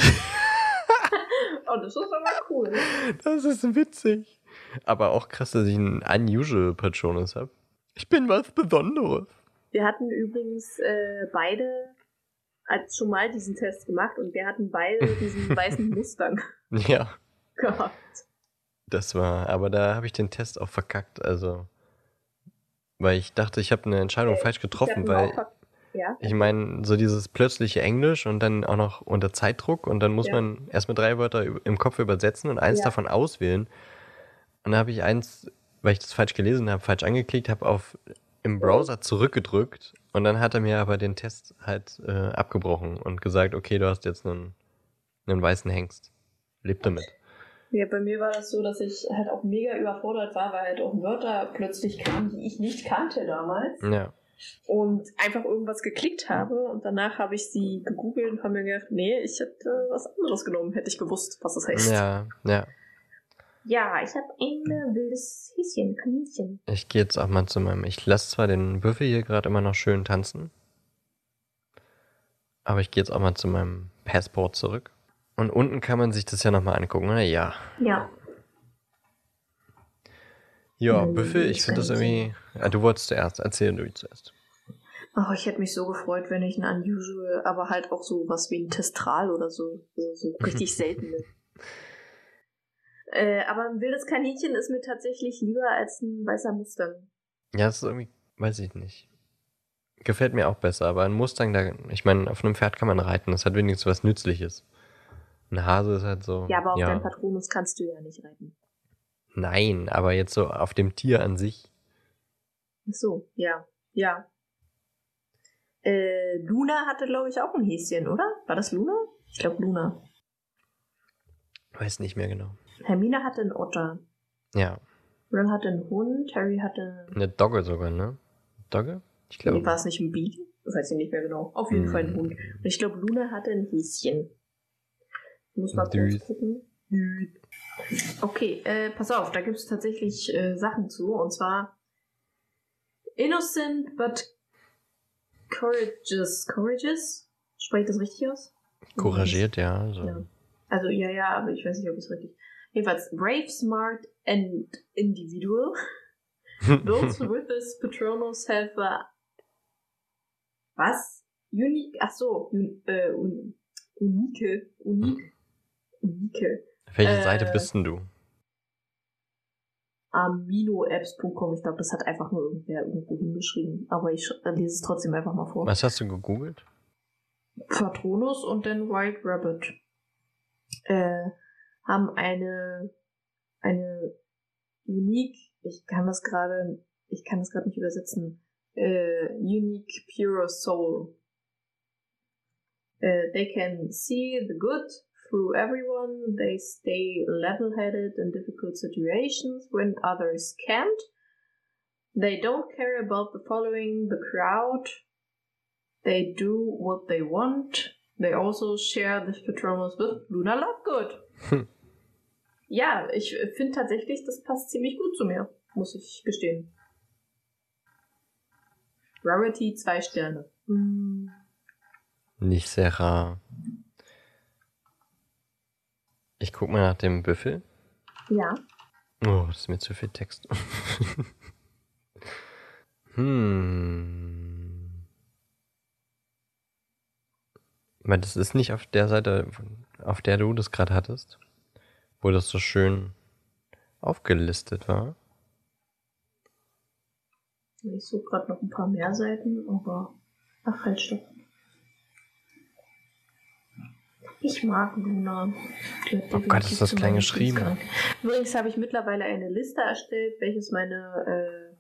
Speaker 1: Oh, das ist aber cool.
Speaker 2: Das ist witzig. Aber auch krass, dass ich einen unusual Patronus habe. Ich bin was Besonderes.
Speaker 1: Wir hatten übrigens äh, beide als schon mal diesen Test gemacht und wir hatten beide diesen weißen Mustang
Speaker 2: Ja,
Speaker 1: gehabt.
Speaker 2: das war, aber da habe ich den Test auch verkackt. Also weil ich dachte, ich habe eine Entscheidung
Speaker 1: Äh,
Speaker 2: falsch getroffen,
Speaker 1: ich
Speaker 2: weil
Speaker 1: ja.
Speaker 2: ich meine, so dieses plötzliche Englisch und dann auch noch unter Zeitdruck und dann muss
Speaker 1: Ja.
Speaker 2: man erstmal drei Wörter im Kopf übersetzen und eins
Speaker 1: Ja.
Speaker 2: davon auswählen. Und dann habe ich eins, weil ich das falsch gelesen habe, falsch angeklickt, habe auf im Browser zurückgedrückt und dann hat er mir aber den Test halt äh, abgebrochen und gesagt, okay, du hast jetzt einen, einen weißen Hengst. Leb damit.
Speaker 1: Ja, bei mir war das so, dass ich halt auch mega überfordert war, weil halt auch Wörter plötzlich kamen, die ich nicht kannte damals.
Speaker 2: Ja.
Speaker 1: Und einfach irgendwas geklickt habe und danach habe ich sie gegoogelt und habe mir gedacht, nee, ich hätte was anderes genommen, hätte ich gewusst, was das heißt.
Speaker 2: Ja, ja.
Speaker 1: Ja, ich habe ein wildes Häschen, Kaninchen.
Speaker 2: Ich gehe jetzt auch mal zu meinem. Ich lasse zwar den Würfel hier gerade immer noch schön tanzen, aber ich gehe jetzt auch mal zu meinem Passport zurück. Und unten kann man sich das ja nochmal angucken. Na ja.
Speaker 1: Ja.
Speaker 2: Ja,
Speaker 1: Hm,
Speaker 2: Büffel, ich finde das irgendwie. Ja, du wolltest zuerst. Erzähl du zuerst.
Speaker 1: Oh, ich hätte mich so gefreut, wenn ich ein Unusual, aber halt auch so was wie ein Testral oder so, so, so richtig selten ist. Äh, aber ein wildes Kaninchen ist mir tatsächlich lieber als ein weißer Mustang.
Speaker 2: Ja, das ist irgendwie. Weiß ich nicht. Gefällt mir auch besser, aber ein Mustang, da. Ich meine, auf einem Pferd kann man reiten. Das hat wenigstens was Nützliches. Ein Hase ist halt so.
Speaker 1: Ja, aber auf deinen Patronus kannst du ja nicht reiten.
Speaker 2: Nein, aber jetzt so auf dem Tier an sich.
Speaker 1: Ach so, ja, ja. Äh, Luna hatte, glaube ich, auch ein Häschen, oder? War das Luna? Ich glaube Luna.
Speaker 2: Weiß nicht mehr genau.
Speaker 1: Hermine hatte einen Otter.
Speaker 2: Ja.
Speaker 1: Ron hatte einen Hund. Harry hatte.
Speaker 2: Eine Dogge sogar, ne? Dogge? Ich glaube.
Speaker 1: Nee, war es nicht ein Beagle? Weiß ich nicht mehr genau. Auf jeden Fall ein
Speaker 2: Hm.
Speaker 1: Hund. Und ich glaube, Luna hatte ein Häschen. Muss mal
Speaker 2: Süß.
Speaker 1: kurz gucken. Okay, äh, pass auf, da gibt es tatsächlich äh, Sachen zu. Und zwar Innocent but courageous. Courageous? Spreche ich das richtig aus?
Speaker 2: Couragiert, ja. So.
Speaker 1: Ja. Also, ja, ja, aber ich weiß nicht, ob ich es richtig. Jedenfalls, brave, smart and individual. Those with this Patronus have a. Was? Unique. Ach so, un, äh, un, unique. Unique. Unique.
Speaker 2: Welche
Speaker 1: Äh,
Speaker 2: Seite bist denn du?
Speaker 1: Aminoapps.com. Ich glaube, das hat einfach nur irgendwer irgendwo hingeschrieben. Aber ich sch- lese es trotzdem einfach mal vor.
Speaker 2: Was hast du gegoogelt?
Speaker 1: Patronus und dann White Rabbit äh, haben eine eine unique, ich kann das gerade, ich kann das gerade nicht übersetzen, äh, unique pure soul. Äh, they can see the good through everyone. They stay level-headed in difficult situations when others can't. They don't care about the following the crowd. They do what they want. They also share this Patronus with Luna Lovegood. Ja, ich finde tatsächlich, das passt ziemlich gut zu mir, muss ich gestehen. Rarity, zwei Sterne. Hm.
Speaker 2: Nicht sehr rar. Ich guck mal nach dem Büffel.
Speaker 1: Ja.
Speaker 2: Oh, das ist mir zu viel Text. hm. Weil das ist nicht auf der Seite, auf der du das gerade hattest, wo das so schön aufgelistet war.
Speaker 1: Ich suche gerade noch ein paar mehr Seiten, aber. Ach, halt, stopp. Ich mag Luna.
Speaker 2: Oh Gott, ist das klein geschrieben.
Speaker 1: Übrigens habe ich mittlerweile eine Liste erstellt, welches meine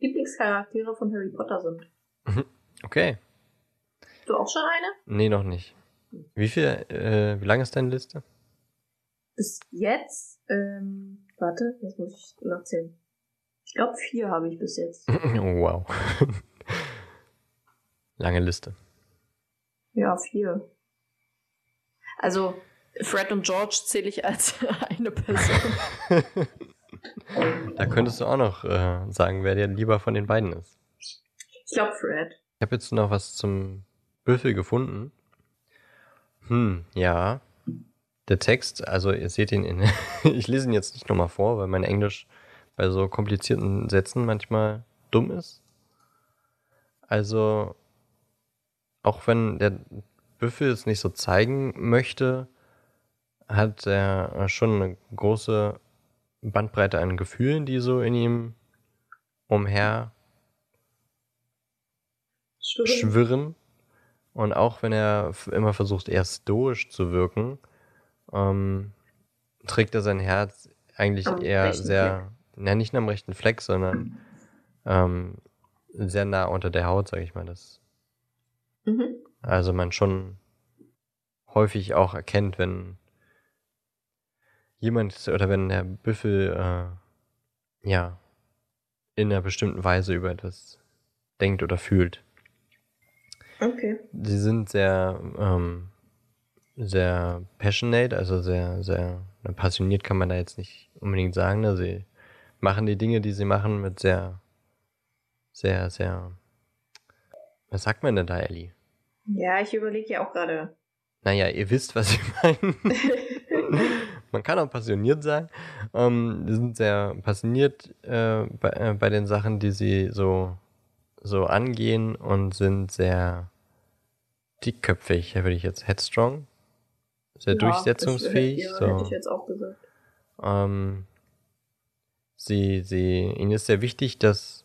Speaker 1: äh, Lieblingscharaktere von Harry Potter sind.
Speaker 2: Okay.
Speaker 1: Du auch schon eine?
Speaker 2: Nee, noch nicht. Wie viel, äh, wie lang ist deine Liste?
Speaker 1: Bis jetzt, ähm, warte, jetzt muss ich nachzählen. Ich glaube, vier habe ich bis jetzt.
Speaker 2: Oh, wow. Lange Liste.
Speaker 1: Ja, vier. Also, Fred und George zähle ich als eine Person.
Speaker 2: Da könntest du auch noch äh, sagen, wer dir lieber von den beiden ist.
Speaker 1: Ich glaube, Fred.
Speaker 2: Ich habe jetzt noch was zum Büffel gefunden. Hm, ja. Der Text, also ihr seht ihn in. ich lese ihn jetzt nicht nochmal vor, weil mein Englisch bei so komplizierten Sätzen manchmal dumm ist. Also, auch wenn der Büffel es nicht so zeigen möchte, hat er schon eine große Bandbreite an Gefühlen, die so in ihm umher
Speaker 1: Schwirren.
Speaker 2: schwirren. Und auch wenn er immer versucht, eher stoisch zu wirken, ähm, trägt er sein Herz eigentlich
Speaker 1: Am
Speaker 2: eher sehr, ja, nicht nur am rechten Fleck, sondern ähm, sehr nah unter der Haut, sag ich mal. Das,
Speaker 1: Mhm.
Speaker 2: also man schon häufig auch erkennt, wenn jemand oder wenn der Büffel äh, ja in einer bestimmten Weise über etwas denkt oder fühlt.
Speaker 1: Okay.
Speaker 2: Sie sind sehr, ähm, sehr passionate, also sehr, sehr passioniert kann man da jetzt nicht unbedingt sagen. Ne? Sie machen die Dinge, die sie machen, mit sehr, sehr, sehr. Was sagt man denn da, Ellie?
Speaker 1: Ja, ich überlege ja auch gerade.
Speaker 2: Naja, ihr wisst, was ich meine. Man kann auch passioniert sein. Ähm, die sind sehr passioniert äh, bei, äh, bei den Sachen, die sie so, so angehen und sind sehr dickköpfig, würde ich jetzt headstrong. Sehr
Speaker 1: Ja,
Speaker 2: durchsetzungsfähig.
Speaker 1: Das, ja, hätte ich
Speaker 2: so.
Speaker 1: jetzt auch gesagt.
Speaker 2: Ähm, sie, sie, ihnen ist sehr wichtig, dass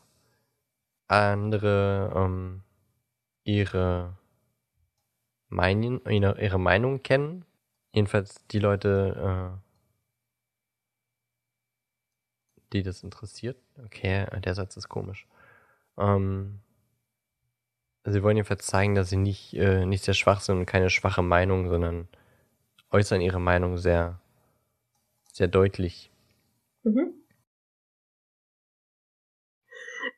Speaker 2: andere ähm, ihre, Meinen, ihre, ihre Meinung kennen. Jedenfalls die Leute, äh, die das interessiert. Okay, der Satz ist komisch. Ähm, sie wollen jedenfalls zeigen, dass sie nicht, äh, nicht sehr schwach sind und keine schwache Meinung, sondern äußern ihre Meinung sehr, sehr deutlich.
Speaker 1: Mhm.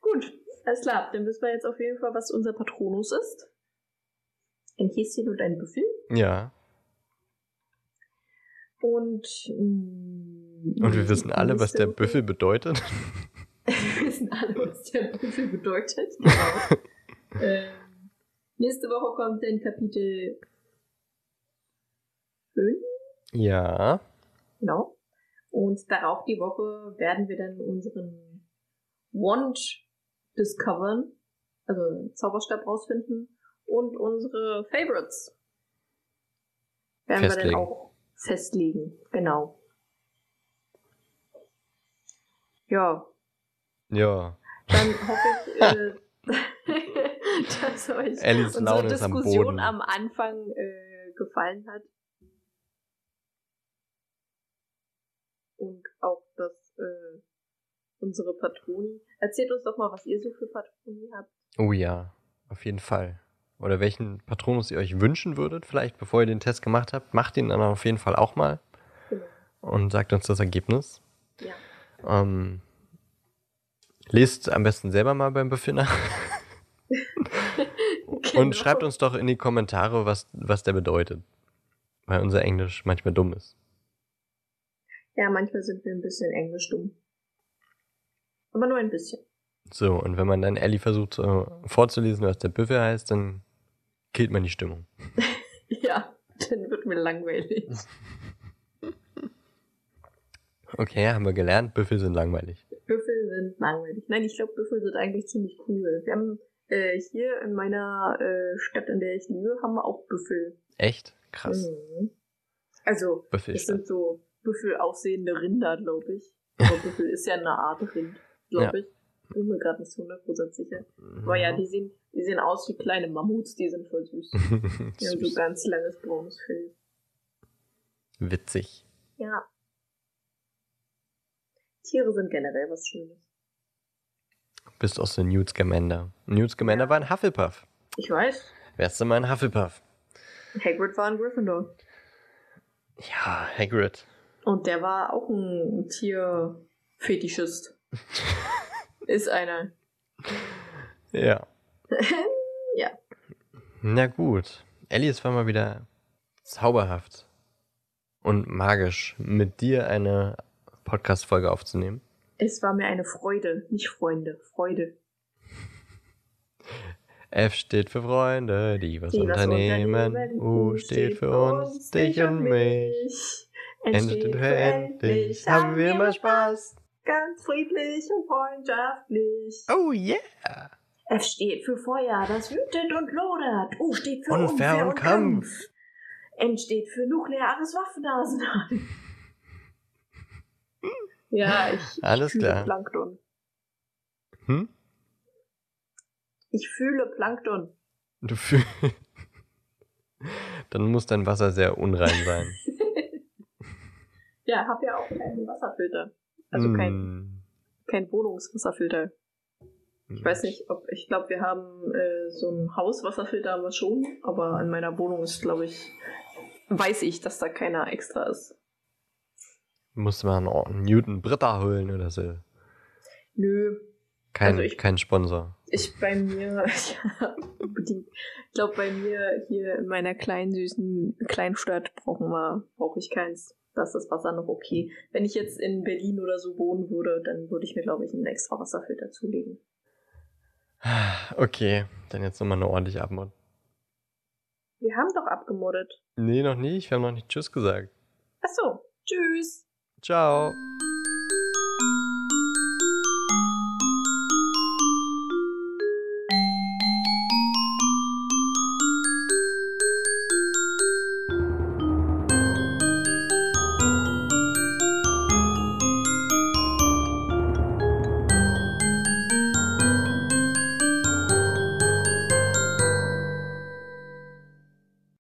Speaker 1: Gut, alles klar. Dann wissen wir jetzt auf jeden Fall, was unser Patronus ist. Ein Häschen und ein Büffel.
Speaker 2: Ja.
Speaker 1: Und, mm,
Speaker 2: Und wir wissen alle, was der Büffel bedeutet.
Speaker 1: wir wissen alle, was der Büffel bedeutet. Genau. ähm, nächste Woche kommt dann Kapitel 5.
Speaker 2: Ja.
Speaker 1: Genau. Und darauf die Woche werden wir dann unseren Wand discovern, also einen Zauberstab rausfinden und unsere Favorites werden wir
Speaker 2: Festlegen.
Speaker 1: dann auch festlegen. Genau. Ja,
Speaker 2: Ja.
Speaker 1: dann hoffe ich, äh, dass euch
Speaker 2: Ellies
Speaker 1: unsere
Speaker 2: Laune am
Speaker 1: Diskussion
Speaker 2: Boden.
Speaker 1: am Anfang äh, gefallen hat. Und auch, dass äh, unsere Patroni. Erzählt uns doch mal, was ihr so für Patroni habt.
Speaker 2: Oh ja, auf jeden Fall. Oder welchen Patronus ihr euch wünschen würdet, vielleicht bevor ihr den Test gemacht habt. Macht ihn dann auf jeden Fall auch mal
Speaker 1: Genau.
Speaker 2: und sagt uns das Ergebnis.
Speaker 1: Ja.
Speaker 2: Ähm, lest am besten selber mal beim nach
Speaker 1: Genau.
Speaker 2: und schreibt uns doch in die Kommentare, was, was der bedeutet. Weil unser Englisch manchmal dumm ist.
Speaker 1: Ja, manchmal sind wir ein bisschen englisch dumm. Aber nur ein bisschen.
Speaker 2: So, und wenn man dann Ellie versucht äh, vorzulesen, was der Büffel heißt, dann killt man die Stimmung.
Speaker 1: Ja, dann wird mir langweilig.
Speaker 2: Okay, haben wir gelernt, Büffel sind langweilig.
Speaker 1: Büffel sind langweilig. Nein, ich glaube, Büffel sind eigentlich ziemlich cool. Wir haben äh, hier in meiner äh, Stadt, in der ich lebe, haben wir auch Büffel.
Speaker 2: Echt? Krass.
Speaker 1: Mhm. Also,
Speaker 2: Büffelstadt.
Speaker 1: sind so Büffel aussehende Rinder, glaube ich. Aber Büffel ist ja eine Art Rind, glaube ich. Bin mir gerade nicht zu 100% sicher. Aber ja, die sehen, die sehen aus wie kleine Mammuts, die sind voll süß. Die haben so ganz langes braunes Fell.
Speaker 2: Witzig.
Speaker 1: Ja. Tiere sind generell was Schönes.
Speaker 2: Bist auch so Newt Scamander. Newt Scamander
Speaker 1: Ja.
Speaker 2: war ein Hufflepuff.
Speaker 1: Ich weiß,
Speaker 2: Wärst du mal ein Hufflepuff?
Speaker 1: Hagrid war ein Gryffindor.
Speaker 2: Ja, Hagrid.
Speaker 1: Und der war auch ein Tierfetischist. Ist einer.
Speaker 2: Ja.
Speaker 1: ja.
Speaker 2: Na gut. Ellie, es war mal wieder zauberhaft und magisch, mit dir eine Podcast-Folge aufzunehmen.
Speaker 1: Es war mir eine Freude, nicht Freunde, Freude.
Speaker 2: F steht für Freunde, die was
Speaker 1: Die was
Speaker 2: unternehmen.
Speaker 1: unternehmen.
Speaker 2: U steht für uns, dich und mich. Steht für endlich, haben wir mal Spaß.
Speaker 1: Ganz friedlich und freundschaftlich.
Speaker 2: Oh yeah.
Speaker 1: F steht für Feuer, das wütet und lodert. U steht für
Speaker 2: Unfair
Speaker 1: Unfair und
Speaker 2: Kampf.
Speaker 1: Kampf. N steht für nukleares Waffenarsenal. ja, ich,
Speaker 2: Alles
Speaker 1: ich fühle
Speaker 2: klar.
Speaker 1: Plankton.
Speaker 2: Hm?
Speaker 1: Ich fühle Plankton.
Speaker 2: Du fühlst. Dann muss dein Wasser sehr unrein sein.
Speaker 1: ja, hab ja auch keinen Wasserfilter. Also kein,
Speaker 2: Mm.
Speaker 1: kein Wohnungswasserfilter. Ich weiß nicht, ob ich glaube, wir haben äh, so einen Hauswasserfilter haben wir schon, aber in meiner Wohnung ist, glaube ich, weiß ich, dass da keiner extra ist.
Speaker 2: Muss man einen Newton Britta holen oder so.
Speaker 1: Nö,
Speaker 2: Kein,
Speaker 1: Also ich-
Speaker 2: kein Sponsor.
Speaker 1: ich bei mir, ja, unbedingt. Ich glaube, bei mir hier in meiner kleinen süßen Kleinstadt brauchen wir, brauche ich keins. Da ist das Wasser noch okay. Wenn ich jetzt in Berlin oder so wohnen würde, dann würde ich mir, glaube ich, einen extra Wasserfilter zulegen.
Speaker 2: Okay, dann jetzt nochmal eine ordentliche Abmod.
Speaker 1: Wir haben doch abgemoddet.
Speaker 2: Nee, noch nicht. Wir haben noch nicht Tschüss gesagt.
Speaker 1: Ach so, tschüss.
Speaker 2: Ciao.